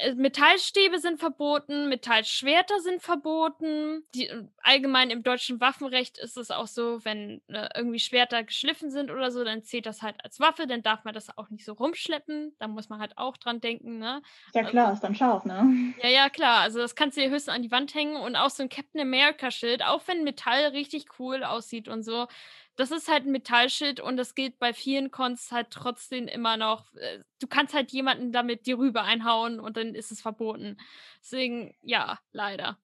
Äh, Metallstäbe sind verboten, Metallschwerter sind verboten. Die, äh, allgemein im deutschen Waffenrecht ist es auch so, wenn äh, irgendwie Schwerter geschliffen sind oder so, dann zählt das halt als Waffe, dann darf man das auch nicht so rumschleppen. Da muss man halt auch dran denken, ne? Ja klar, also, ist dann scharf, ne? Ja, ja, klar. Also das kannst du dir höchstens an die Wand hängen und auch so ein Captain America-Schild, auch wenn Metall richtig cool aussieht und so, das ist halt ein Metallschild und das gilt bei vielen Cons halt trotzdem immer noch. Äh, du kannst halt jemanden damit dir rüber einhauen und dann ist es verboten. Deswegen, ja, leider.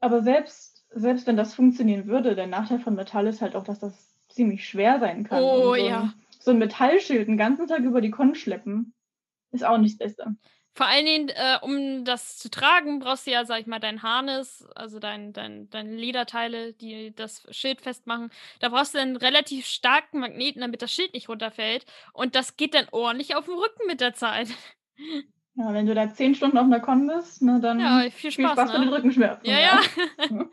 Aber selbst, selbst wenn das funktionieren würde, der Nachteil von Metall ist halt auch, dass das ziemlich schwer sein kann. Oh so ja. Ein, so ein Metallschild den ganzen Tag über die Con schleppen, ist auch nicht das Beste. Vor allen Dingen, äh, um das zu tragen, brauchst du ja, sag ich mal, dein Harness, also dein, dein, deine Lederteile, die das Schild festmachen. Da brauchst du einen relativ starken Magneten, damit das Schild nicht runterfällt. Und das geht dann ordentlich auf den Rücken mit der Zeit. Ja, wenn du da zehn Stunden auf einer Con bist, ne, dann ja, viel Spaß, viel Spaß ne? mit den Rückenschmerzen. Ja, ja.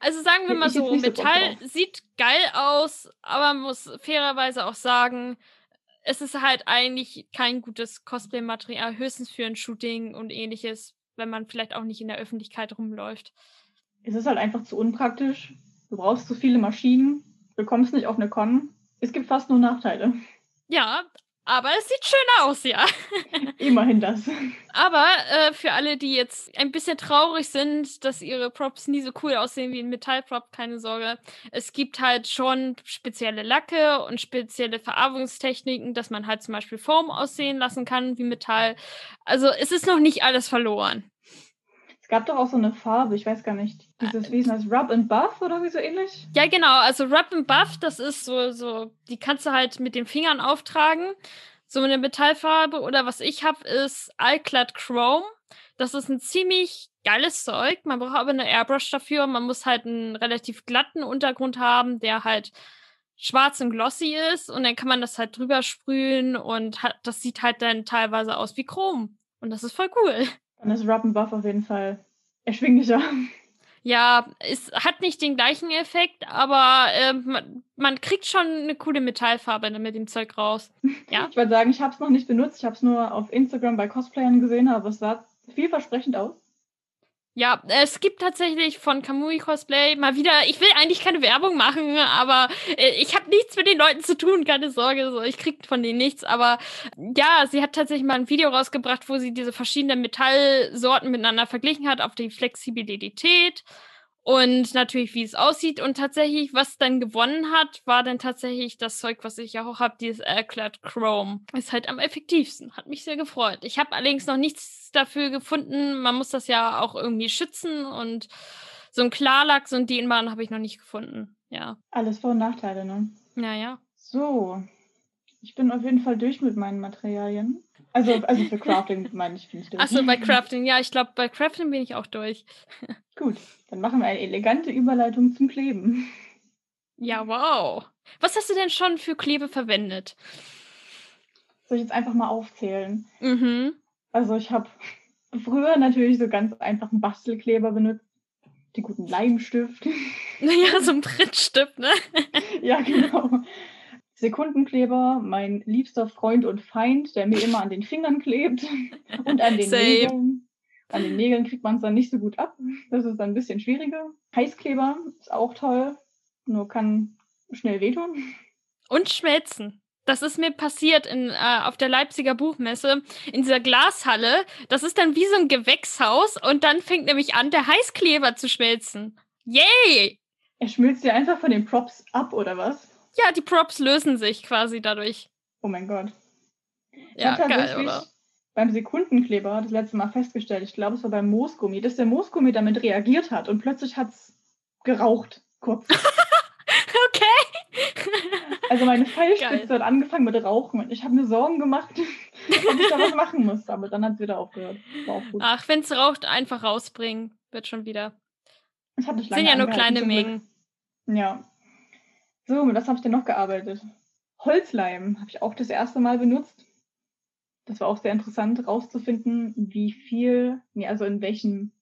also sagen wir mal so, Metall sieht geil aus, aber man muss fairerweise auch sagen, es ist halt eigentlich kein gutes Cosplay-Material, höchstens für ein Shooting und ähnliches, wenn man vielleicht auch nicht in der Öffentlichkeit rumläuft. Es ist halt einfach zu unpraktisch. Du brauchst zu viele Maschinen, bekommst nicht auf eine Con. Es gibt fast nur Nachteile. Ja, aber es sieht schön aus, ja. Immerhin das. Aber äh, für alle, die jetzt ein bisschen traurig sind, dass ihre Props nie so cool aussehen wie ein Metallprop, keine Sorge. Es gibt halt schon spezielle Lacke und spezielle Verarbeitungstechniken, dass man halt zum Beispiel Foam aussehen lassen kann wie Metall. Also es ist noch nicht alles verloren. Es gab doch auch so eine Farbe, ich weiß gar nicht. Dieses, wie ist das, Rub and Buff oder wie so ähnlich? Ja, genau. Also Rub and Buff, das ist so, so, die kannst du halt mit den Fingern auftragen. So eine Metallfarbe. Oder was ich habe, ist Alclad Chrome. Das ist ein ziemlich geiles Zeug. Man braucht aber eine Airbrush dafür. Man muss halt einen relativ glatten Untergrund haben, der halt schwarz und glossy ist. Und dann kann man das halt drüber sprühen und hat, das sieht halt dann teilweise aus wie Chrom. Und das ist voll cool. Dann ist Rub Buff auf jeden Fall erschwinglicher. Ja, es hat nicht den gleichen Effekt, aber äh, man, man, kriegt schon eine coole Metallfarbe mit dem Zeug raus. Ja? Ich würde sagen, ich habe es noch nicht benutzt. Ich habe es nur auf Instagram bei Cosplayern gesehen, aber es sah vielversprechend aus. Ja, es gibt tatsächlich von Kamui Cosplay mal wieder, ich will eigentlich keine Werbung machen, aber äh, ich habe nichts mit den Leuten zu tun, keine Sorge, so ich krieg von denen nichts, aber ja, sie hat tatsächlich mal ein Video rausgebracht, wo sie diese verschiedenen Metallsorten miteinander verglichen hat auf die Flexibilität und natürlich, wie es aussieht. Und tatsächlich, was dann gewonnen hat, war dann tatsächlich das Zeug, was ich ja auch habe, dieses Airclad Chrome. Ist halt am effektivsten. Hat mich sehr gefreut. Ich habe allerdings noch nichts dafür gefunden. Man muss das ja auch irgendwie schützen und so ein Klarlack, so ein Dehnbaren habe ich noch nicht gefunden. Ja. Alles Vor- und Nachteile, ne? Naja. So. Ich bin auf jeden Fall durch mit meinen Materialien. Also, also für Crafting meine ich, bin ich durch. Achso, bei Crafting, ja, ich glaube, bei Crafting bin ich auch durch. Gut, dann machen wir eine elegante Überleitung zum Kleben. Ja, wow. Was hast du denn schon für Klebe verwendet? Soll ich jetzt einfach mal aufzählen? Mhm. Also ich habe früher natürlich so ganz einfachen Bastelkleber benutzt. Die guten Leimstift. Ja, so ein Prittstift, ne? ja, genau. Sekundenkleber, mein liebster Freund und Feind, der mir immer an den Fingern klebt und an den. Nägeln. An den Nägeln kriegt man es dann nicht so gut ab. Das ist dann ein bisschen schwieriger. Heißkleber ist auch toll, nur kann schnell wehtun. Und schmelzen. Das ist mir passiert in, äh, auf der Leipziger Buchmesse in dieser Glashalle. Das ist dann wie so ein Gewächshaus und dann fängt nämlich an, der Heißkleber zu schmelzen. Yay! Er schmilzt dir einfach von den Props ab, oder was? Ja, die Props lösen sich quasi dadurch. Oh mein Gott. Ich Ja, geil, oder? Beim Sekundenkleber das letzte Mal festgestellt, ich glaube, es war beim Moosgummi, dass der Moosgummi damit reagiert hat und plötzlich hat es geraucht. Kurz. Okay. Also meine. Pfeilspitze hat angefangen mit Rauchen und ich habe mir Sorgen gemacht, ob ich da was machen muss. Aber dann hat es wieder aufgehört. War auch gut. Ach, wenn es raucht, einfach rausbringen. Wird schon wieder. Es hat nicht lange Sind ja nur kleine. Mengen. Ja. So, mit was habe ich denn noch gearbeitet? Holzleim habe ich auch das erste Mal benutzt. Das war auch sehr interessant, rauszufinden, wie viel, nee, also in welchen,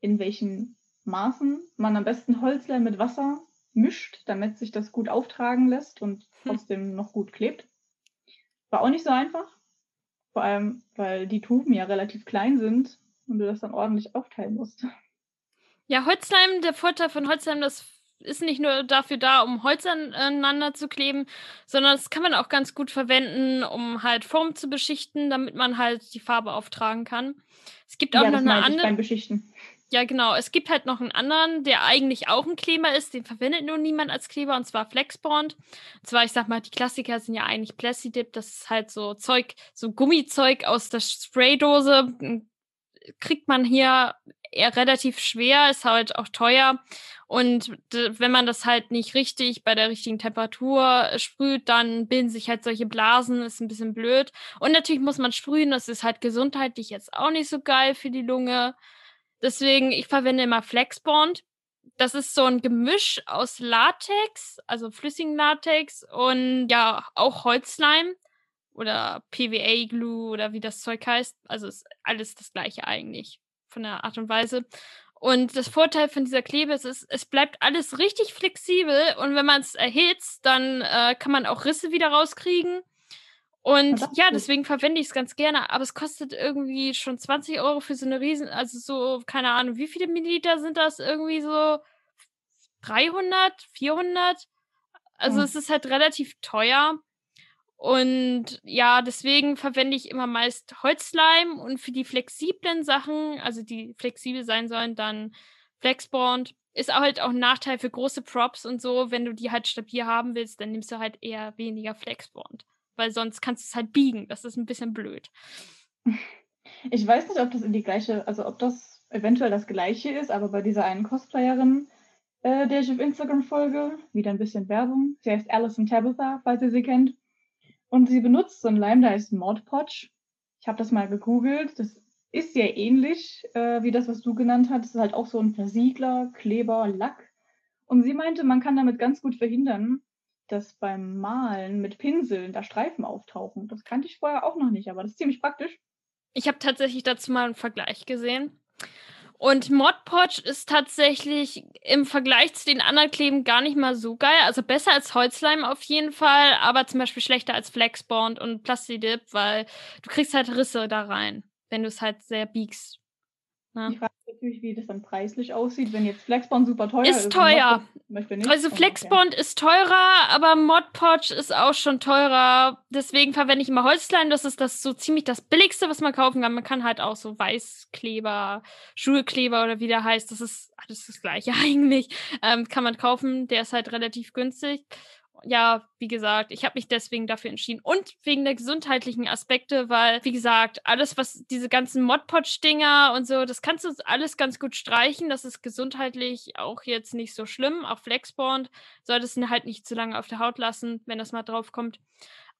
in welchen Maßen man am besten Holzleim mit Wasser mischt, damit sich das gut auftragen lässt und Hm. trotzdem noch gut klebt. War auch nicht so einfach. Vor allem, weil die Tuben ja relativ klein sind und du das dann ordentlich aufteilen musst. Ja, Holzleim, der Vorteil von Holzleim, das ist nicht nur dafür da, um Holz aneinander zu kleben, sondern das kann man auch ganz gut verwenden, um halt Form zu beschichten, damit man halt die Farbe auftragen kann. Es gibt auch ja, noch eine andere. Beschichten. Ja, genau. Es gibt halt noch einen anderen, der eigentlich auch ein Kleber ist. Den verwendet nur niemand als Kleber, und zwar Flexbond. Und zwar, ich sag mal, die Klassiker sind ja eigentlich Plastidip. Das ist halt so Zeug, so Gummizeug aus der Spraydose. M, Kriegt man hier eher relativ schwer, ist halt auch teuer. Und wenn man das halt nicht richtig bei der richtigen Temperatur äh, sprüht, dann bilden sich halt solche Blasen, ist ein bisschen blöd. Und natürlich muss man sprühen, das ist halt gesundheitlich jetzt auch nicht so geil für die Lunge. Deswegen, ich verwende immer Flexbond. Das ist so ein Gemisch aus Latex, also flüssigen Latex und ja, auch Holzleim oder PVA-Glue oder wie das Zeug heißt. Also ist alles das gleiche eigentlich von der Art und Weise. Und das Vorteil von dieser Klebe ist, es, es bleibt alles richtig flexibel und wenn man es erhitzt, dann äh, kann man auch Risse wieder rauskriegen. Und ja, deswegen verwende ich es ganz gerne, aber es kostet irgendwie schon 20 Euro für so eine Riesen, also so, keine Ahnung, wie viele Milliliter sind das? Irgendwie so 300, 400? Also Hm. es ist halt relativ teuer. Und ja, deswegen verwende ich immer meist Holzleim und für die flexiblen Sachen, also die flexibel sein sollen, dann Flexbond. Ist halt auch ein Nachteil für große Props und so. Wenn du die halt stabil haben willst, dann nimmst du halt eher weniger Flexbond. Weil sonst kannst du es halt biegen. Das ist ein bisschen blöd. Ich weiß nicht, ob das in die gleiche, also ob das eventuell das gleiche ist, aber bei dieser einen Cosplayerin, äh, der ich auf Instagram folge, wieder ein bisschen Werbung. Sie heißt Alison Tabitha, falls ihr sie kennt. Und sie benutzt so einen Leim, der heißt Mod Podge. Ich habe das mal gegoogelt. Das ist sehr ähnlich äh, wie das, was du genannt hast. Das ist halt auch so ein Versiegler, Kleber, Lack. Und sie meinte, man kann damit ganz gut verhindern, dass beim Malen mit Pinseln da Streifen auftauchen. Das kannte ich vorher auch noch nicht, aber das ist ziemlich praktisch. Ich habe tatsächlich dazu mal einen Vergleich gesehen. Und Mod Podge ist tatsächlich im Vergleich zu den anderen Kleben gar nicht mal so geil. Also besser als Holzleim auf jeden Fall, aber zum Beispiel schlechter als Flexbond und Plastidip, weil du kriegst halt Risse da rein, wenn du es halt sehr biegst. Ne? Die Frage ist natürlich, wie das dann preislich aussieht, wenn jetzt Flexbond super teuer ist. Ist teuer. Also Oh. Flexbond ist teurer, aber Mod Podge ist auch schon teurer. Deswegen verwende ich immer Holzleim. Das ist das so ziemlich das billigste, was man kaufen kann. Man kann halt auch so Weißkleber, Schulkleber oder wie der heißt. Das ist alles das gleiche eigentlich. Ähm, kann man kaufen. Der ist halt relativ günstig. Ja, wie gesagt, ich habe mich deswegen dafür entschieden. Und wegen der gesundheitlichen Aspekte, weil, wie gesagt, alles, was diese ganzen Modpodge-Dinger und so, das kannst du alles ganz gut streichen. Das ist gesundheitlich auch jetzt nicht so schlimm. Auch Flexbond solltest du halt nicht zu lange auf der Haut lassen, wenn das mal drauf kommt.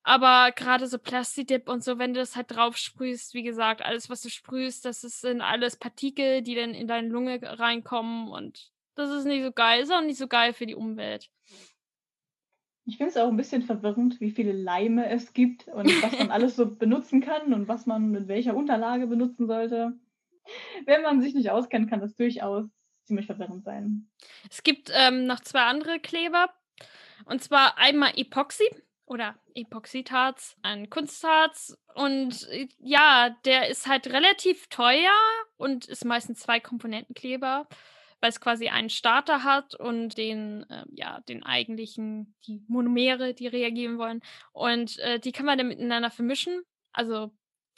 Aber gerade so Plastidip und so, wenn du das halt drauf sprühst, wie gesagt, alles, was du sprühst, das sind alles Partikel, die dann in deine Lunge reinkommen und Das ist nicht so geil. Ist auch nicht so geil für die Umwelt. Ich finde es auch ein bisschen verwirrend, wie viele Leime es gibt und was man alles so benutzen kann und was man mit welcher Unterlage benutzen sollte. Wenn man sich nicht auskennt, kann das durchaus ziemlich verwirrend sein. Es gibt ähm, noch zwei andere Kleber. Und zwar einmal Epoxy oder Epoxidharz, ein Kunstharz. Und äh, ja, der ist halt relativ teuer und ist meistens zwei Komponentenkleber weil es quasi einen Starter hat und den, äh, ja, den eigentlichen, die Monomere, die reagieren wollen. Und äh, die kann man dann miteinander vermischen. Also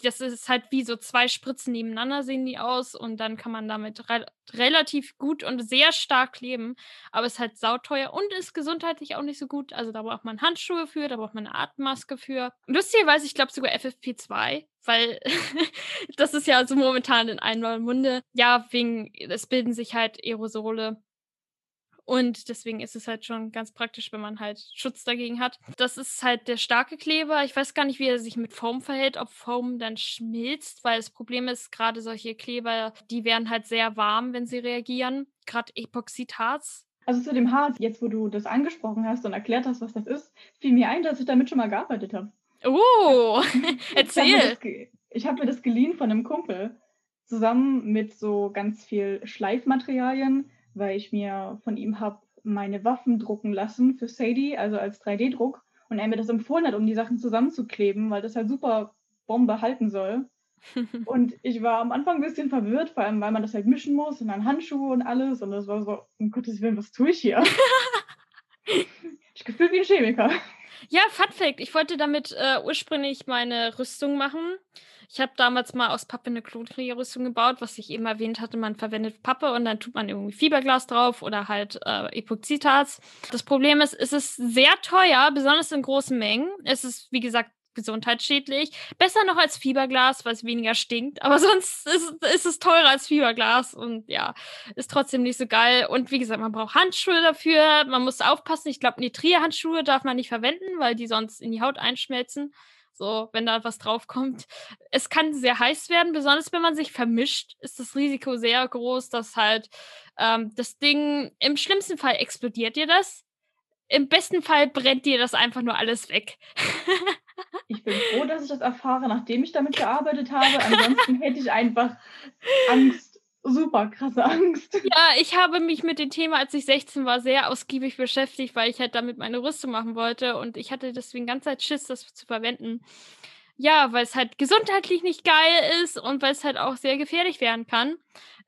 das ist halt wie so zwei Spritzen nebeneinander sehen die aus und dann kann man damit re relativ gut und sehr stark kleben. Aber es ist halt sauteuer und ist gesundheitlich auch nicht so gut. Also da braucht man Handschuhe für, da braucht man eine Atemmaske für. Lustigerweise, ich glaube sogar FFP2, weil das ist ja so momentan in einem Munde. Ja, wegen, es bilden sich halt Aerosole und deswegen ist es halt schon ganz praktisch, wenn man halt Schutz dagegen hat. Das ist halt der starke Kleber. Ich weiß gar nicht, wie er sich mit Foam verhält, ob Foam dann schmilzt, weil das Problem ist, gerade solche Kleber, die werden halt sehr warm, wenn sie reagieren. Gerade Epoxidharz. Also zu dem Harz, jetzt wo du das angesprochen hast und erklärt hast, was das ist, fiel mir ein, dass ich damit schon mal gearbeitet habe. Oh, erzähl. Ich habe mir, das geliehen von einem Kumpel, zusammen mit so ganz viel Schleifmaterialien weil ich mir von ihm habe meine Waffen drucken lassen für Sadie, also als 3D-Druck. Und er mir das empfohlen hat, um die Sachen zusammenzukleben, weil das halt super Bombe halten soll. und ich war am Anfang ein bisschen verwirrt, vor allem weil man das halt mischen muss und dann Handschuhe und alles. Und das war so, um Gottes Willen, was tue ich hier? ich gefühlt wie ein Chemiker. Ja, Fun Fact. Ich wollte damit äh, ursprünglich meine Rüstung machen. Ich habe damals mal aus Pappe eine Klonkriegerrüstung gebaut, was ich eben erwähnt hatte. Man verwendet Pappe und dann tut man irgendwie Fiberglas drauf oder halt äh, Epoxidharz. Das Problem ist, es ist sehr teuer, besonders in großen Mengen. Es ist, wie gesagt, gesundheitsschädlich. Besser noch als Fiberglas, weil es weniger stinkt. Aber sonst ist, ist, es teurer als Fiberglas und ja, ist trotzdem nicht so geil. Und wie gesagt, man braucht Handschuhe dafür. Man muss aufpassen. Ich glaube, Nitrierhandschuhe darf man nicht verwenden, weil die sonst in die Haut einschmelzen. So, wenn da was draufkommt. Es kann sehr heiß werden, besonders wenn man sich vermischt, ist das Risiko sehr groß, dass halt ähm, das Ding im schlimmsten Fall explodiert dir das. Im besten Fall brennt dir das einfach nur alles weg. ich bin froh, dass ich das erfahre, nachdem ich damit gearbeitet habe. Ansonsten hätte ich einfach Angst super krasse Angst. Ja, ich habe mich mit dem Thema, als ich 16 war, sehr ausgiebig beschäftigt, weil ich halt damit meine Rüstung machen wollte und ich hatte deswegen ganz Zeit Schiss, das zu verwenden. Ja, weil es halt gesundheitlich nicht geil ist und weil es halt auch sehr gefährlich werden kann,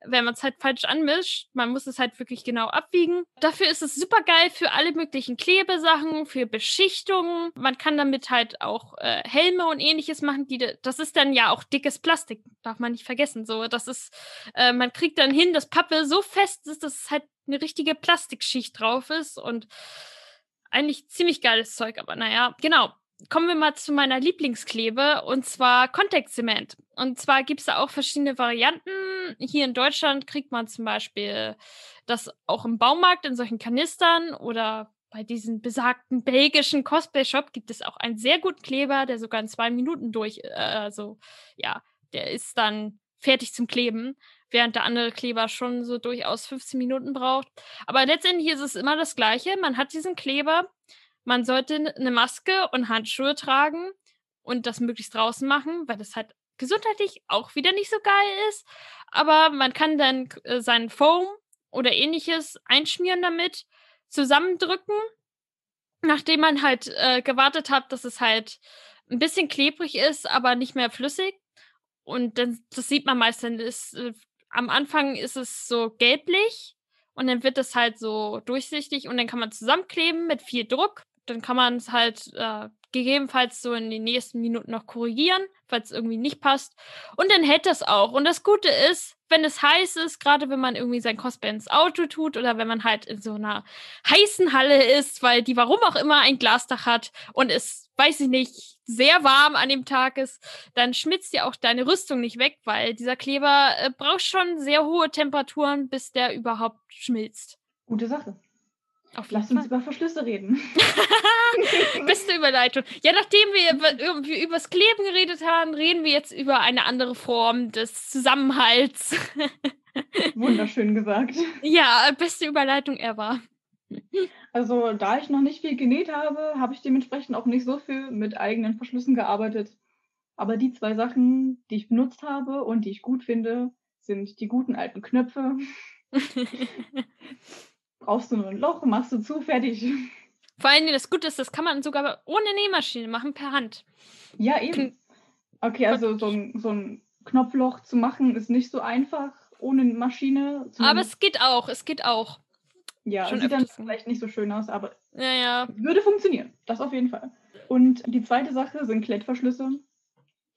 wenn man es halt falsch anmischt. Man muss es halt wirklich genau abwiegen. Dafür ist es super geil für alle möglichen Klebesachen, für Beschichtungen. Man kann damit halt auch äh, Helme und ähnliches machen. Die, das ist dann ja auch dickes Plastik, darf man nicht vergessen. So, das ist, äh, man kriegt dann hin, dass Pappe so fest ist, dass es halt eine richtige Plastikschicht drauf ist und eigentlich ziemlich geiles Zeug, aber naja, genau kommen wir mal zu meiner Lieblingsklebe und zwar Contact Cement. Und zwar gibt es da auch verschiedene Varianten. Hier in Deutschland kriegt man zum Beispiel das auch im Baumarkt in solchen Kanistern oder bei diesem besagten belgischen Cosplay-Shop gibt es auch einen sehr guten Kleber, der sogar in zwei Minuten durch, äh, also ja, der ist dann fertig zum Kleben, während der andere Kleber schon so durchaus 15 Minuten braucht. Aber letztendlich ist es immer das Gleiche. Man hat diesen Kleber, man sollte eine Maske und Handschuhe tragen und das möglichst draußen machen, weil das halt gesundheitlich auch wieder nicht so geil ist. Aber man kann dann äh, seinen Foam oder ähnliches einschmieren damit, zusammendrücken, nachdem man halt äh, gewartet hat, dass es halt ein bisschen klebrig ist, aber nicht mehr flüssig. Und dann, das sieht man meistens, ist, äh, am Anfang ist es so gelblich und dann wird es halt so durchsichtig und dann kann man zusammenkleben mit viel Druck dann kann man es halt äh, gegebenenfalls so in den nächsten Minuten noch korrigieren, falls es irgendwie nicht passt. Und dann hält das auch. Und das Gute ist, wenn es heiß ist, gerade wenn man irgendwie sein Cosplay ins Auto tut oder wenn man halt in so einer heißen Halle ist, weil die warum auch immer ein Glasdach hat und es, weiß ich nicht, sehr warm an dem Tag ist, dann schmitzt dir auch deine Rüstung nicht weg, weil dieser Kleber äh, braucht schon sehr hohe Temperaturen, bis der überhaupt schmilzt. Gute Sache. Lass uns über Verschlüsse reden. Beste Überleitung. Ja, nachdem wir über, über das Kleben geredet haben, reden wir jetzt über eine andere Form des Zusammenhalts. Wunderschön gesagt. Ja, beste Überleitung ever. Also, da ich noch nicht viel genäht habe, habe ich dementsprechend auch nicht so viel mit eigenen Verschlüssen gearbeitet. Aber die zwei Sachen, die ich benutzt habe und die ich gut finde, sind die guten alten Knöpfe. Brauchst du nur ein Loch, machst du zu, fertig. Vor allen Dingen das Gute ist, das kann man sogar ohne Nähmaschine machen, per Hand. Ja, eben. Okay, also so ein, so ein Knopfloch zu machen ist nicht so einfach ohne Maschine. Aber es geht auch, es geht auch. Ja, Schon sieht dann vielleicht nicht so schön aus, aber ja, ja. würde funktionieren. Das auf jeden Fall. Und die zweite Sache sind Klettverschlüsse.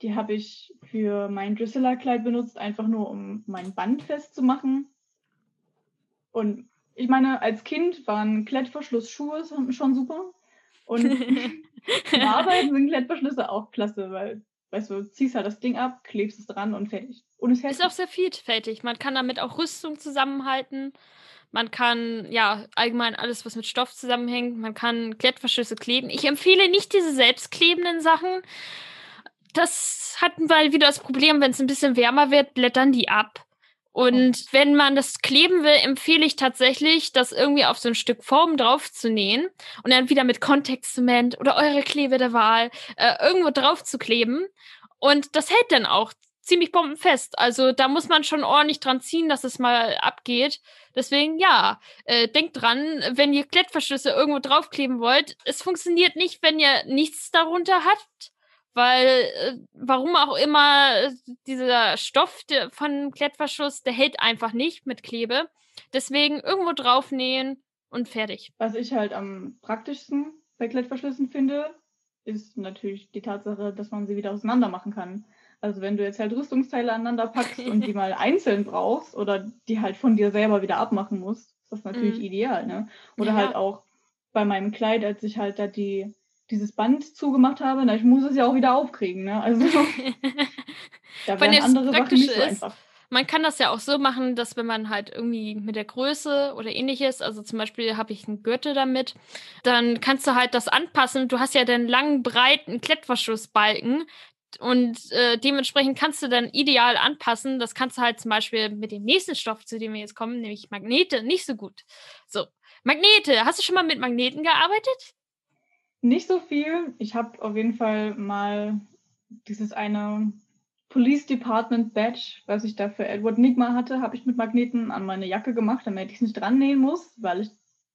Die habe ich für mein Drusilla-Kleid benutzt, einfach nur um mein Band festzumachen. Und ich meine, als Kind waren Klettverschlussschuhe schon super. Und zum Arbeiten sind Klettverschlüsse auch klasse, weil, weißt du, ziehst halt das Ding ab, klebst es dran und fertig. Und es ist auch sehr vielfältig. Man kann damit auch Rüstung zusammenhalten. Man kann, ja, allgemein alles, was mit Stoff zusammenhängt. Man kann Klettverschlüsse kleben. Ich empfehle nicht diese selbstklebenden Sachen. Das hatten wir wieder das Problem, wenn es ein bisschen wärmer wird, blättern die ab. Und wenn man das kleben will, empfehle ich tatsächlich, das irgendwie auf so ein Stück Form drauf zu nähen und dann wieder mit Kontextzement oder eure Klebe der Wahl äh, irgendwo drauf zu kleben. Und das hält dann auch ziemlich bombenfest. Also da muss man schon ordentlich dran ziehen, dass es mal abgeht. Deswegen ja, äh, denkt dran, wenn ihr Klettverschlüsse irgendwo draufkleben wollt, es funktioniert nicht, wenn ihr nichts darunter habt weil äh, warum auch immer äh, dieser Stoff von Klettverschluss, der hält einfach nicht mit Klebe. Deswegen irgendwo draufnähen und fertig. Was ich halt am praktischsten bei Klettverschlüssen finde, ist natürlich die Tatsache, dass man sie wieder auseinander machen kann. Also wenn du jetzt halt Rüstungsteile aneinander packst und die mal einzeln brauchst oder die halt von dir selber wieder abmachen musst, ist das natürlich mm. ideal, ne? Oder ja. halt auch bei meinem Kleid, als ich halt da die dieses Band zugemacht habe, na, ich muss es ja auch wieder aufkriegen. Ne? Also da wären andere Sachen nicht so ist, einfach. Man kann das ja auch so machen, dass wenn man halt irgendwie mit der Größe oder ähnliches, also zum Beispiel habe ich einen Gürtel damit, dann kannst du halt das anpassen. Du hast ja den langen, breiten Klettverschlussbalken, und äh, dementsprechend kannst du dann ideal anpassen. Das kannst du halt zum Beispiel mit dem nächsten Stoff, zu dem wir jetzt kommen, nämlich Magnete, nicht so gut. So, Magnete. Hast du schon mal mit Magneten gearbeitet? Nicht so viel. Ich habe auf jeden Fall mal dieses eine Police Department Badge, was ich da für Edward Nigma hatte, habe ich mit Magneten an meine Jacke gemacht, damit ich es nicht dran nähen muss, weil ich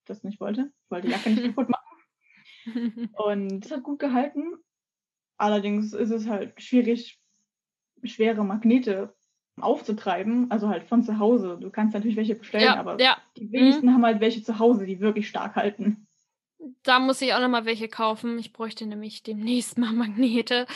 das nicht wollte. Ich wollte die Jacke nicht kaputt machen. Und es hat gut gehalten. Allerdings ist es halt schwierig, schwere Magnete aufzutreiben, also halt von zu Hause. Du kannst natürlich welche bestellen, ja, aber ja. die wenigsten mhm. haben halt welche zu Hause, die wirklich stark halten. Da muss ich auch noch mal welche kaufen. Ich bräuchte nämlich demnächst mal Magnete.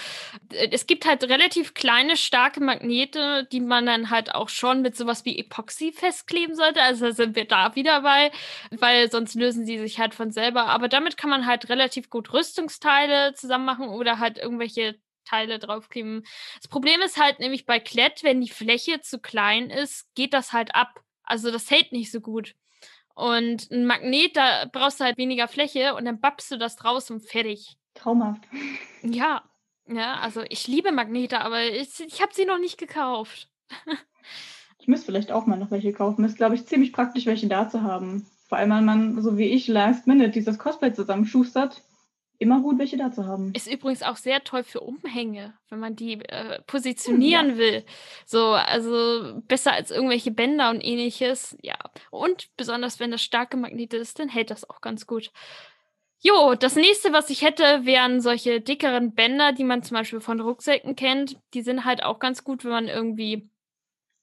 Äh, es gibt halt relativ kleine, starke Magnete, die man dann halt auch schon mit sowas wie Epoxy festkleben sollte. Also sind wir da wieder bei, weil sonst lösen sie sich halt von selber. Aber damit kann man halt relativ gut Rüstungsteile zusammen machen oder halt irgendwelche Teile draufkleben. Das Problem ist halt nämlich bei Klett, wenn die Fläche zu klein ist, geht das halt ab. Also das hält nicht so gut. Und ein Magnet, da brauchst du halt weniger Fläche und dann bappst du das draus und fertig. Traumhaft. Ja, ja, also ich liebe Magnete, aber ich, ich habe sie noch nicht gekauft. ich müsste vielleicht auch mal noch welche kaufen. Ist, glaube ich, ziemlich praktisch, welche da zu haben. Vor allem, wenn man, so wie ich, Last Minute dieses Cosplay zusammenschustert immer gut, welche da zu haben. Ist übrigens auch sehr toll für Umhänge, wenn man die äh, positionieren ja. will. So, also besser als irgendwelche Bänder und ähnliches. Ja. Und besonders wenn das starke Magnete ist, dann hält das auch ganz gut. Jo, das nächste, was ich hätte, wären solche dickeren Bänder, die man zum Beispiel von Rucksäcken kennt. Die sind halt auch ganz gut, wenn man irgendwie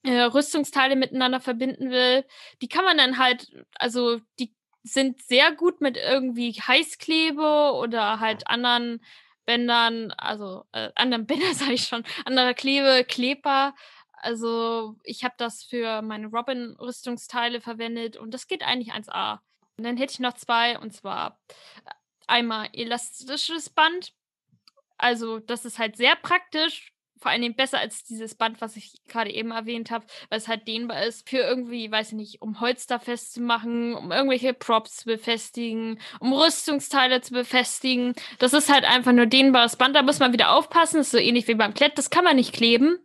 äh, Rüstungsteile miteinander verbinden will. Die kann man dann halt, also die sind sehr gut mit irgendwie Heißklebe oder halt anderen Bändern, also äh, anderen Bändern sage ich schon, anderer Klebe, Kleber. Also ich habe das für meine Robin-Rüstungsteile verwendet und das geht eigentlich 1A. Und dann hätte ich noch zwei und zwar äh, einmal elastisches Band. Also das ist halt sehr praktisch, vor allen Dingen besser als dieses Band, was ich gerade eben erwähnt habe, weil es halt dehnbar ist für irgendwie, weiß ich nicht, um Holz da festzumachen, um irgendwelche Props zu befestigen, um Rüstungsteile zu befestigen. Das ist halt einfach nur dehnbares Band, da muss man wieder aufpassen, das ist so ähnlich wie beim Klett, das kann man nicht kleben.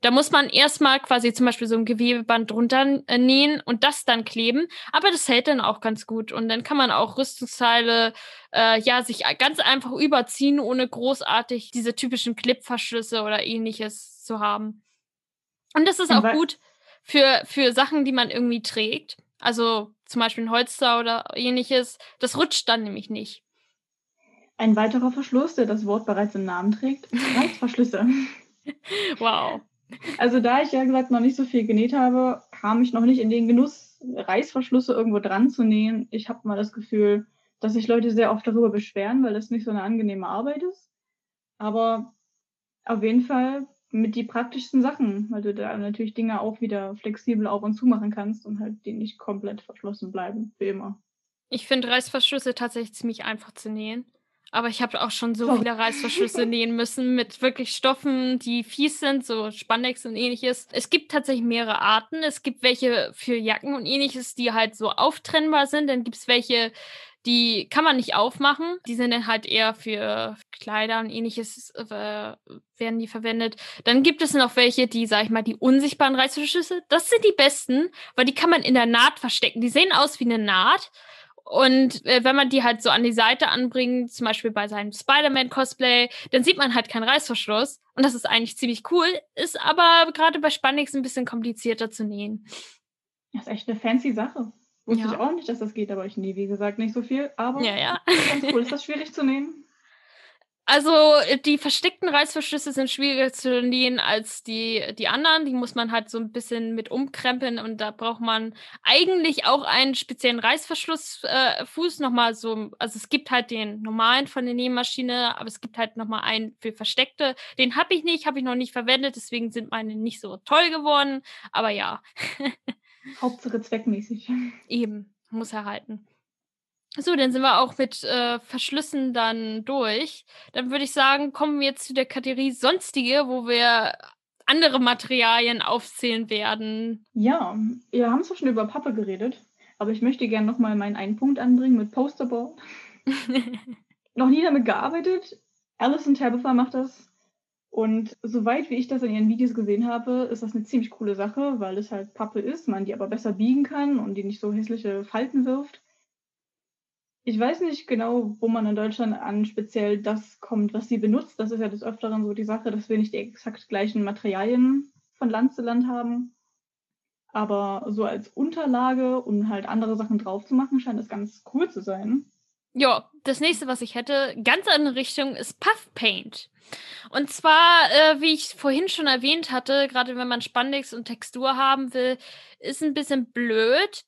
Da muss man erstmal quasi zum Beispiel so ein Gewebeband drunter äh, nähen und das dann kleben. Aber das hält dann auch ganz gut. Und dann kann man auch Rüstungsteile äh, ja sich ganz einfach überziehen, ohne großartig diese typischen Clipverschlüsse oder ähnliches zu haben. Und das ist auch gut für, für Sachen, die man irgendwie trägt. Also zum Beispiel ein Holster oder ähnliches. Das rutscht dann nämlich nicht. Ein weiterer Verschluss, der das Wort bereits im Namen trägt, Reißverschlüsse. wow. Also da ich ja gesagt noch nicht so viel genäht habe, kam ich noch nicht in den Genuss, Reißverschlüsse irgendwo dran zu nähen. Ich habe mal das Gefühl, dass sich Leute sehr oft darüber beschweren, weil das nicht so eine angenehme Arbeit ist. Aber auf jeden Fall mit die praktischsten Sachen, weil du da natürlich Dinge auch wieder flexibel auf und zu machen kannst und halt die nicht komplett verschlossen bleiben, wie immer. Ich finde Reißverschlüsse tatsächlich ziemlich einfach zu nähen. Aber ich habe auch schon so viele Reißverschlüsse nähen müssen mit wirklich Stoffen, die fies sind, so Spandex und ähnliches. Es gibt tatsächlich mehrere Arten. Es gibt welche für Jacken und ähnliches, die halt so auftrennbar sind. Dann gibt es welche, die kann man nicht aufmachen. Die sind dann halt eher für Kleider und ähnliches äh, werden die verwendet. Dann gibt es noch welche, die, sag ich mal, die unsichtbaren Reißverschlüsse. Das sind die besten, weil die kann man in der Naht verstecken. Die sehen aus wie eine Naht und äh, wenn man die halt so an die Seite anbringt, zum Beispiel bei seinem Spider-Man-Cosplay, dann sieht man halt keinen Reißverschluss. Und das ist eigentlich ziemlich cool, ist aber gerade bei Spandex ein bisschen komplizierter zu nähen. Das ist echt eine fancy Sache. Wusste ja. ich auch nicht, dass das geht, aber ich nähe, wie gesagt, nicht so viel. Aber ja, ja. ganz cool. Ist das schwierig zu nähen? Also die versteckten Reißverschlüsse sind schwieriger zu nähen als die, die anderen. Die muss man halt so ein bisschen mit umkrempeln und da braucht man eigentlich auch einen speziellen Reißverschlussfuß äh, nochmal so. Also es gibt halt den normalen von der Nähmaschine, aber es gibt halt nochmal einen für versteckte. Den habe ich nicht, habe ich noch nicht verwendet, deswegen sind meine nicht so toll geworden. Aber ja. Hauptsache zweckmäßig. Eben, muss erhalten. So, dann sind wir auch mit äh, Verschlüssen dann durch. Dann würde ich sagen, kommen wir jetzt zu der Kategorie Sonstige, wo wir andere Materialien aufzählen werden. Ja, wir haben zwar schon über Pappe geredet, aber ich möchte gerne nochmal meinen einen Punkt anbringen mit Posterboard. Noch nie damit gearbeitet. Alison Tabitha macht das. Und soweit wie ich das in ihren Videos gesehen habe, ist das eine ziemlich coole Sache, weil es halt Pappe ist, man die aber besser biegen kann und die nicht so hässliche Falten wirft. Ich weiß nicht genau, wo man in Deutschland an speziell das kommt, was sie benutzt. Das ist ja des Öfteren so die Sache, dass wir nicht die exakt gleichen Materialien von Land zu Land haben. Aber so als Unterlage, um halt andere Sachen drauf zu machen, scheint es ganz cool zu sein. Ja, das nächste, was ich hätte, ganz andere Richtung, ist Puff Paint. Und zwar, äh, wie ich vorhin schon erwähnt hatte, gerade wenn man Spandex und Textur haben will, ist ein bisschen blöd,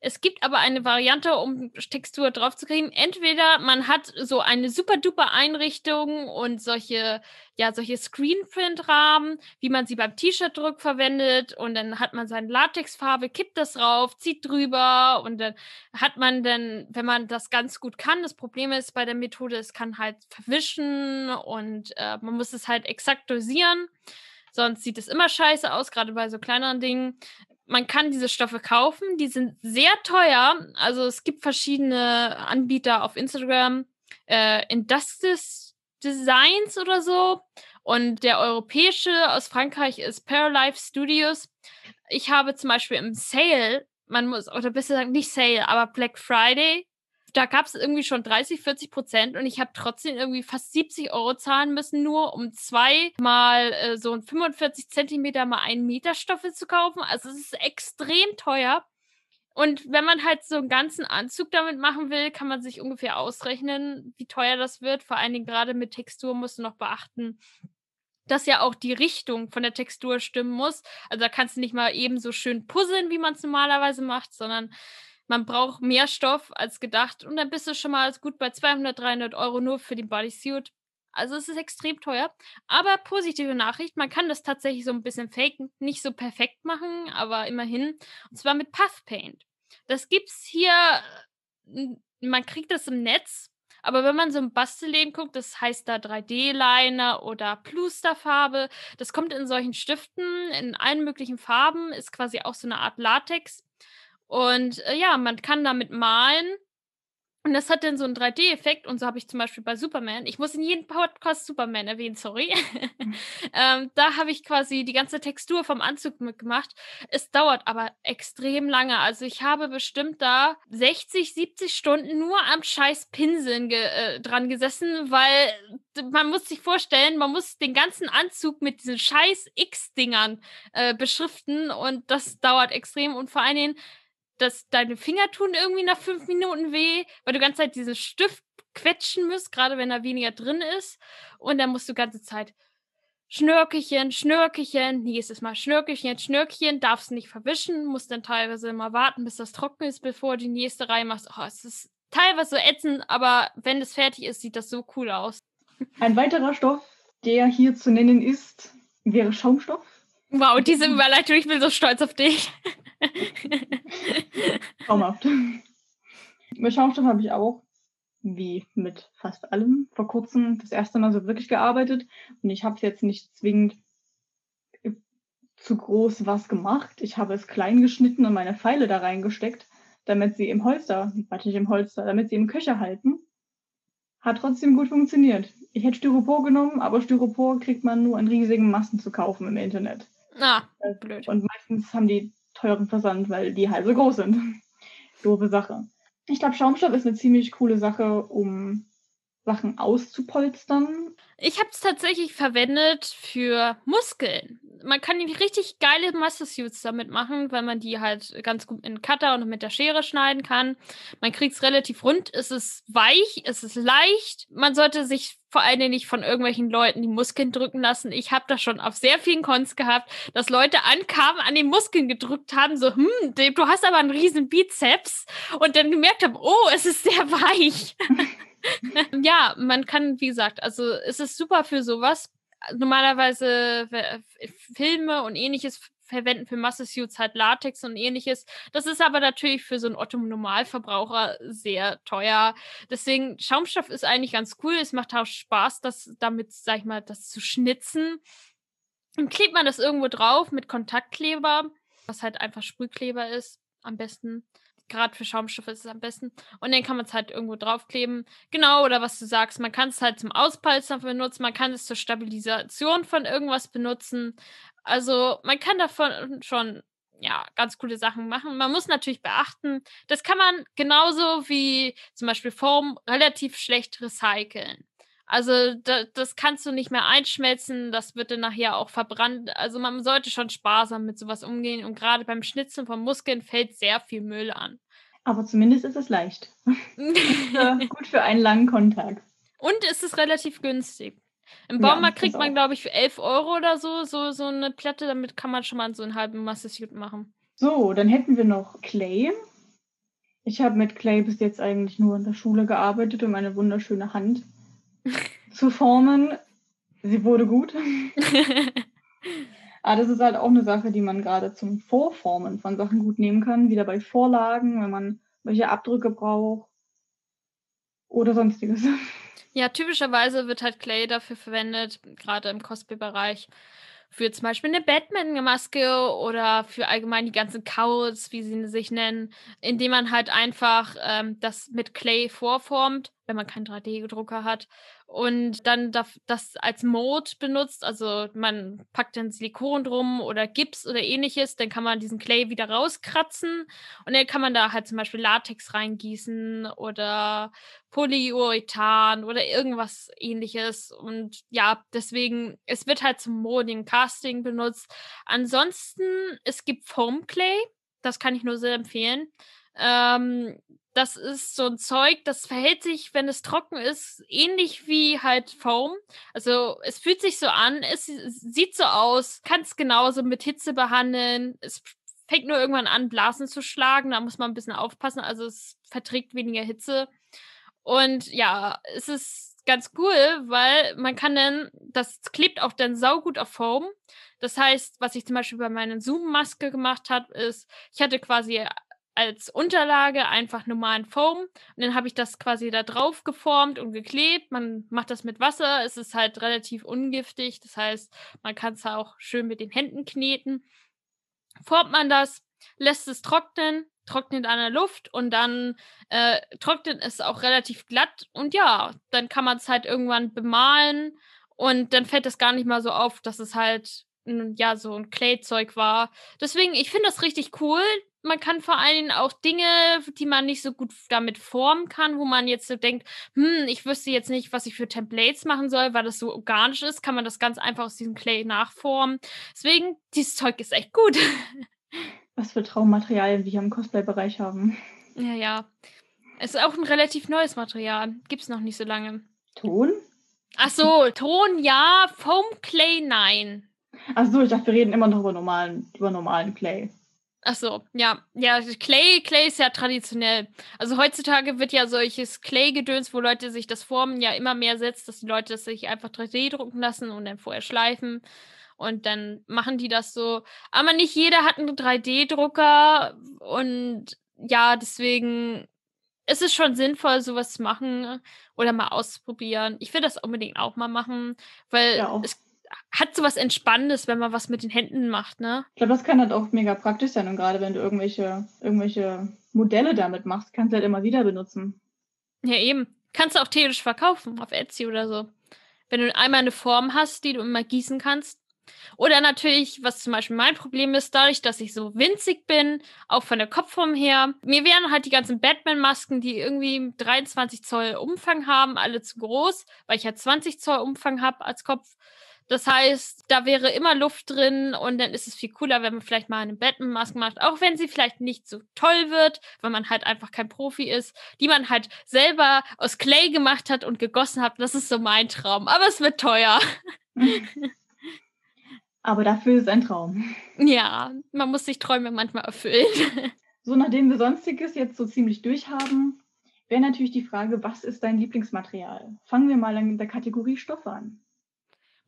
es gibt aber eine Variante, um Textur draufzukriegen. Entweder man hat so eine super duper Einrichtung und solche, ja, solche Screenprint-Rahmen, wie man sie beim T-Shirt-Druck verwendet und dann hat man seine Latexfarbe, kippt das drauf, zieht drüber und dann hat man dann, wenn man das ganz gut kann, das Problem ist bei der Methode, es kann halt verwischen und äh, man muss es halt exakt dosieren. Sonst sieht es immer scheiße aus, gerade bei so kleineren Dingen man kann diese Stoffe kaufen, die sind sehr teuer. Also es gibt verschiedene Anbieter auf Instagram, äh, Industis Designs oder so. Und der europäische aus Frankreich ist Paralife Studios. Ich habe zum Beispiel im Sale, man muss, oder besser sagen, nicht Sale, aber Black Friday, da gab es irgendwie schon 30, 40 Prozent und ich habe trotzdem irgendwie fast 70 Euro zahlen müssen, nur um zweimal äh, so ein 45 Zentimeter mal einen Meter Stoffe zu kaufen. Also es ist extrem teuer. Und wenn man halt so einen ganzen Anzug damit machen will, kann man sich ungefähr ausrechnen, wie teuer das wird. Vor allen Dingen gerade mit Textur musst du noch beachten, dass ja auch die Richtung von der Textur stimmen muss. Also da kannst du nicht mal eben so schön puzzeln, wie man es normalerweise macht, sondern man braucht mehr Stoff als gedacht und dann bist du schon mal gut bei 200, 300 Euro nur für die Bodysuit. Also es ist extrem teuer. Aber positive Nachricht, man kann das tatsächlich so ein bisschen faken, nicht so perfekt machen, aber immerhin. Und zwar mit Puff Paint. Das gibt's hier, man kriegt das im Netz, aber wenn man so ein Bastelläden guckt, das heißt da 3D-Liner oder Plusterfarbe, das kommt in solchen Stiften in allen möglichen Farben, ist quasi auch so eine Art Latex. Und äh, ja, man kann damit malen. Und das hat dann so einen 3D-Effekt und so habe ich zum Beispiel bei Superman, ich muss in jedem Podcast Superman erwähnen, sorry. ähm, da habe ich quasi die ganze Textur vom Anzug mitgemacht. Es dauert aber extrem lange. Also ich habe bestimmt da 60, 70 Stunden nur am scheiß Pinseln ge äh, dran gesessen, weil man muss sich vorstellen, man muss den ganzen Anzug mit diesen scheiß X-Dingern äh, beschriften und das dauert extrem und vor allen Dingen dass deine Finger tun irgendwie nach fünf Minuten weh, weil du die ganze Zeit diesen Stift quetschen musst, gerade wenn da weniger drin ist. Und dann musst du die ganze Zeit Schnörkelchen, Schnörkelchen, nächstes Mal Schnörkelchen, Schnörkelchen, darfst nicht verwischen, musst dann teilweise immer warten, bis das trocken ist, bevor du die nächste reinmachst. Oh, es ist teilweise so ätzend, aber wenn es fertig ist, sieht das so cool aus. Ein weiterer Stoff, der hier zu nennen ist, wäre Schaumstoff. Wow, diese Überleitung, ich bin so stolz auf dich. Traumhaft. Mit Schaumstoff habe ich auch, wie mit fast allem, vor kurzem das erste Mal so wirklich gearbeitet. Und ich habe jetzt nicht zwingend zu groß was gemacht. Ich habe es klein geschnitten und meine Pfeile da reingesteckt, damit sie im Holster, warte nicht im Holster, damit sie im Köcher halten. Hat trotzdem gut funktioniert. Ich hätte Styropor genommen, aber Styropor kriegt man nur in riesigen Massen zu kaufen im Internet. Ah, blöd. Und meistens haben die teuren Versand, weil die halt so groß sind. Doofe Sache. Ich glaube, Schaumstoff ist eine ziemlich coole Sache, um Sachen auszupolstern. Ich habe es tatsächlich verwendet für Muskeln. Man kann richtig geile Muscle Suits damit machen, weil man die halt ganz gut in Cutter und mit der Schere schneiden kann. Man kriegt es relativ rund, es ist weich, es ist leicht. Man sollte sich vor allen Dingen nicht von irgendwelchen Leuten die Muskeln drücken lassen. Ich habe das schon auf sehr vielen Cons gehabt, dass Leute ankamen, an den Muskeln gedrückt haben, so, hm, du hast aber einen riesen Bizeps und dann gemerkt haben, oh, es ist sehr weich. ja, man kann, wie gesagt, also es ist super für sowas. Normalerweise Filme und ähnliches verwenden für Masse-Suits halt Latex und ähnliches. Das ist aber natürlich für so einen Otto-Normalverbraucher sehr teuer. Deswegen, Schaumstoff ist eigentlich ganz cool. Es macht auch Spaß, das damit, sag ich mal, das zu schnitzen. Dann klebt man das irgendwo drauf mit Kontaktkleber, was halt einfach Sprühkleber ist, am besten gerade für Schaumstoffe ist es am besten. Und dann kann man es halt irgendwo draufkleben. Genau, oder was du sagst, man kann es halt zum Auspolstern benutzen, man kann es zur Stabilisation von irgendwas benutzen. Also man kann davon schon ja, ganz coole Sachen machen. Man muss natürlich beachten, das kann man genauso wie zum Beispiel Foam relativ schlecht recyceln. Also da, das kannst du nicht mehr einschmelzen, das wird dann nachher auch verbrannt. Also man sollte schon sparsam mit sowas umgehen und gerade beim Schnitzen von Muskeln fällt sehr viel Müll an. Aber zumindest ist es leicht. gut für einen langen Kontakt. Und es ist relativ günstig. Im Baumarkt ja, kriegt man, glaube ich, für 11 Euro oder so, so so eine Platte. Damit kann man schon mal so einen halben Masse-Suit machen. So, dann hätten wir noch Clay. Ich habe mit Clay bis jetzt eigentlich nur in der Schule gearbeitet und meine wunderschöne Hand zu formen. Sie wurde gut. Aber das ist halt auch eine Sache, die man gerade zum Vorformen von Sachen gut nehmen kann. Wieder bei Vorlagen, wenn man welche Abdrücke braucht oder sonstiges. Ja, typischerweise wird halt Clay dafür verwendet, gerade im Cosplay-Bereich, für zum Beispiel eine Batman-Maske oder für allgemein die ganzen Cowls, wie sie sich nennen, indem man halt einfach ähm, das mit Clay vorformt, wenn man keinen 3D-Drucker hat und dann das als Mode benutzt. Also man packt dann Silikon drum oder Gips oder ähnliches, dann kann man diesen Clay wieder rauskratzen und dann kann man da halt zum Beispiel Latex reingießen oder Polyurethan oder irgendwas ähnliches. Und ja, deswegen, es wird halt zum Molding, Casting benutzt. Ansonsten, es gibt Foam Clay, das kann ich nur sehr empfehlen. Ähm, das ist so ein Zeug, das verhält sich, wenn es trocken ist, ähnlich wie halt Foam. Also es fühlt sich so an, es sieht so aus, kann es genauso mit Hitze behandeln. Es fängt nur irgendwann an, Blasen zu schlagen, da muss man ein bisschen aufpassen. Also es verträgt weniger Hitze. Und ja, es ist ganz cool, weil man kann dann, das klebt auch dann saugut auf Foam. Das heißt, was ich zum Beispiel bei meiner Zoom-Maske gemacht habe, ist, ich hatte quasi als Unterlage einfach normalen Foam und dann habe ich das quasi da drauf geformt und geklebt. Man macht das mit Wasser, es ist halt relativ ungiftig, das heißt, man kann es auch schön mit den Händen kneten. Formt man das, lässt es trocknen, trocknet an der Luft und dann äh, trocknet es auch relativ glatt und ja, dann kann man es halt irgendwann bemalen und dann fällt es gar nicht mal so auf, dass es halt ja so ein Clay-Zeug war. Deswegen, ich finde das richtig cool. Man kann vor allen Dingen auch Dinge, die man nicht so gut damit formen kann, wo man jetzt so denkt, hm, ich wüsste jetzt nicht, was ich für Templates machen soll, weil das so organisch ist, kann man das ganz einfach aus diesem Clay nachformen. Deswegen, dieses Zeug ist echt gut. Was für Traummaterialien wir hier im Cosplay-Bereich haben. Ja, ja. Es ist auch ein relativ neues Material. Gibt es noch nicht so lange. Ton? Ach so, Ton ja, Foam Clay nein. Ach so, ich dachte, wir reden immer noch über normalen, über normalen Clay. Ach so, ja. Ja, Clay, Clay ist ja traditionell. Also heutzutage wird ja solches Clay-Gedöns, wo Leute sich das formen, ja immer mehr setzt, dass die Leute das sich einfach 3D drucken lassen und dann vorher schleifen. Und dann machen die das so. Aber nicht jeder hat einen 3D-Drucker und ja, deswegen ist es schon sinnvoll, sowas zu machen oder mal auszuprobieren. Ich will das unbedingt auch mal machen, weil ja, es hat sowas Entspannendes, wenn man was mit den Händen macht, ne? Ich glaube, das kann halt auch mega praktisch sein und gerade wenn du irgendwelche, irgendwelche Modelle damit machst, kannst du halt immer wieder benutzen. Ja, eben. Kannst du auch theoretisch verkaufen auf Etsy oder so. Wenn du einmal eine Form hast, die du immer gießen kannst, oder natürlich, was zum Beispiel mein Problem ist, dadurch, dass ich so winzig bin, auch von der Kopfform her, mir wären halt die ganzen Batman-Masken, die irgendwie 23 Zoll Umfang haben, alle zu groß, weil ich halt 20 Zoll Umfang habe als Kopf. Das heißt, da wäre immer Luft drin und dann ist es viel cooler, wenn man vielleicht mal eine Batman-Maske macht, auch wenn sie vielleicht nicht so toll wird, weil man halt einfach kein Profi ist, die man halt selber aus Clay gemacht hat und gegossen hat. Das ist so mein Traum, aber es wird teuer. Aber dafür ist es ein Traum. Ja, man muss sich Träume manchmal erfüllen. So, nachdem wir Sonstiges jetzt so ziemlich durchhaben, wäre natürlich die Frage, was ist dein Lieblingsmaterial? Fangen wir mal in der Kategorie Stoffe an.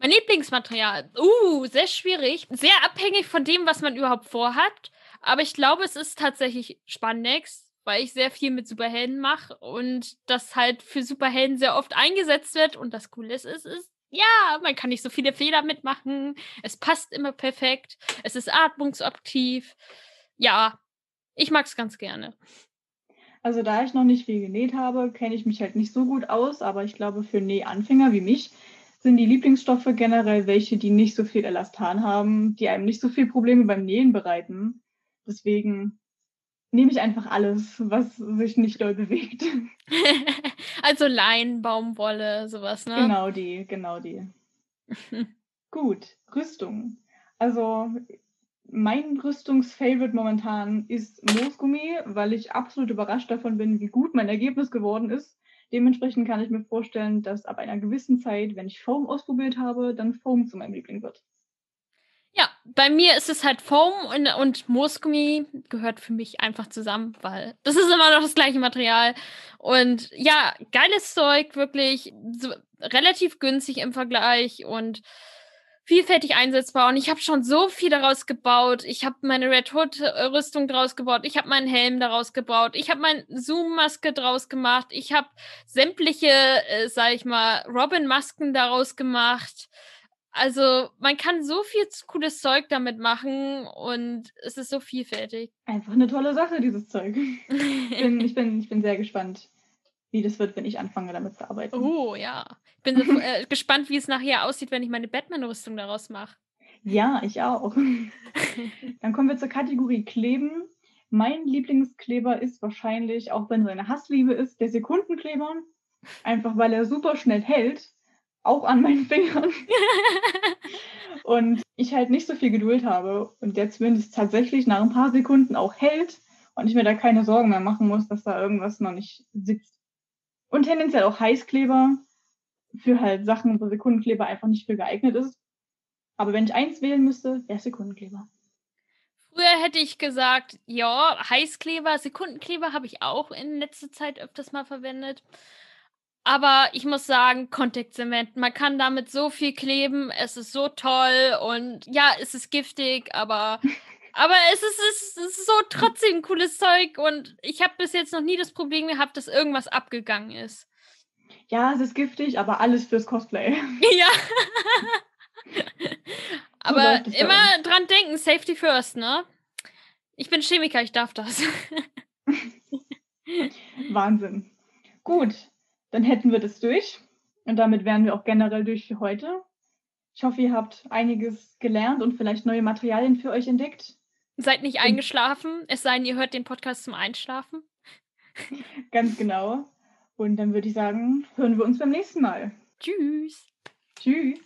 Mein Lieblingsmaterial. Uh, sehr schwierig. Sehr abhängig von dem, was man überhaupt vorhat. Aber ich glaube, es ist tatsächlich Spandex, weil ich sehr viel mit Superhelden mache und das halt für Superhelden sehr oft eingesetzt wird. Und das Coole ist, ist, ist ja, man kann nicht so viele Fehler mitmachen. Es passt immer perfekt. Es ist atmungsaktiv. Ja, ich mag es ganz gerne. Also da ich noch nicht viel genäht habe, kenne ich mich halt nicht so gut aus, aber ich glaube, für Nähanfänger wie mich sind die Lieblingsstoffe generell welche, die nicht so viel Elastan haben, die einem nicht so viel Probleme beim Nähen bereiten. Deswegen nehme ich einfach alles, was sich nicht doll bewegt. also Lein, Baumwolle, sowas, ne? Genau die, genau die. Gut, Rüstung. Also mein Rüstungsfavorite momentan ist Moosgummi, weil ich absolut überrascht davon bin, wie gut mein Ergebnis geworden ist. Dementsprechend kann ich mir vorstellen, dass ab einer gewissen Zeit, wenn ich Foam ausprobiert habe, dann Foam zu meinem Liebling wird. Ja, bei mir ist es halt Foam und, und Moosgummi gehört für mich einfach zusammen, weil das ist immer noch das gleiche Material. Und ja, geiles Zeug, wirklich so, relativ günstig im Vergleich und vielfältig einsetzbar. Und ich habe schon so viel daraus gebaut. Ich habe meine Red Hood-Rüstung daraus gebaut. Ich habe meinen Helm daraus gebaut. Ich habe meine Zoom-Maske daraus gemacht. Ich habe sämtliche, äh, sag ich mal, Robin-Masken daraus gemacht. Also man kann so viel cooles Zeug damit machen und es ist so vielfältig. Einfach eine tolle Sache, dieses Zeug. Ich bin, ich bin, ich bin sehr gespannt, wie das wird, wenn ich anfange, damit zu arbeiten. Oh ja. Ich bin so, äh, gespannt, wie es nachher aussieht, wenn ich meine Batman-Rüstung daraus mache. Ja, ich auch. Dann kommen wir zur Kategorie Kleben. Mein Lieblingskleber ist wahrscheinlich, auch wenn es eine Hassliebe ist, der Sekundenkleber. Einfach weil er super schnell hält auch an meinen Fingern. und ich halt nicht so viel Geduld habe und der zumindest tatsächlich nach ein paar Sekunden auch hält und ich mir da keine Sorgen mehr machen muss, dass da irgendwas noch nicht sitzt. Und tendenziell auch Heißkleber für halt Sachen, wo Sekundenkleber einfach nicht für geeignet ist. Aber wenn ich eins wählen müsste, wäre Sekundenkleber. Früher hätte ich gesagt, ja, Heißkleber, Sekundenkleber habe ich auch in letzter Zeit öfters mal verwendet. Aber ich muss sagen, Kontaktzement, man kann damit so viel kleben, es ist so toll und ja, es ist giftig, aber, aber es, ist, es ist so trotzdem ein cooles Zeug und ich habe bis jetzt noch nie das Problem gehabt, dass irgendwas abgegangen ist. Ja, es ist giftig, aber alles fürs Cosplay. Ja. aber immer dran denken, Safety first, ne? Ich bin Chemiker, ich darf das. Wahnsinn. Gut, dann hätten wir das durch. Und damit wären wir auch generell durch für heute. Ich hoffe, ihr habt einiges gelernt und vielleicht neue Materialien für euch entdeckt. Seid nicht eingeschlafen, es sei denn, ihr hört den Podcast zum Einschlafen. Ganz genau. Und dann würde ich sagen, hören wir uns beim nächsten Mal. Tschüss. Tschüss.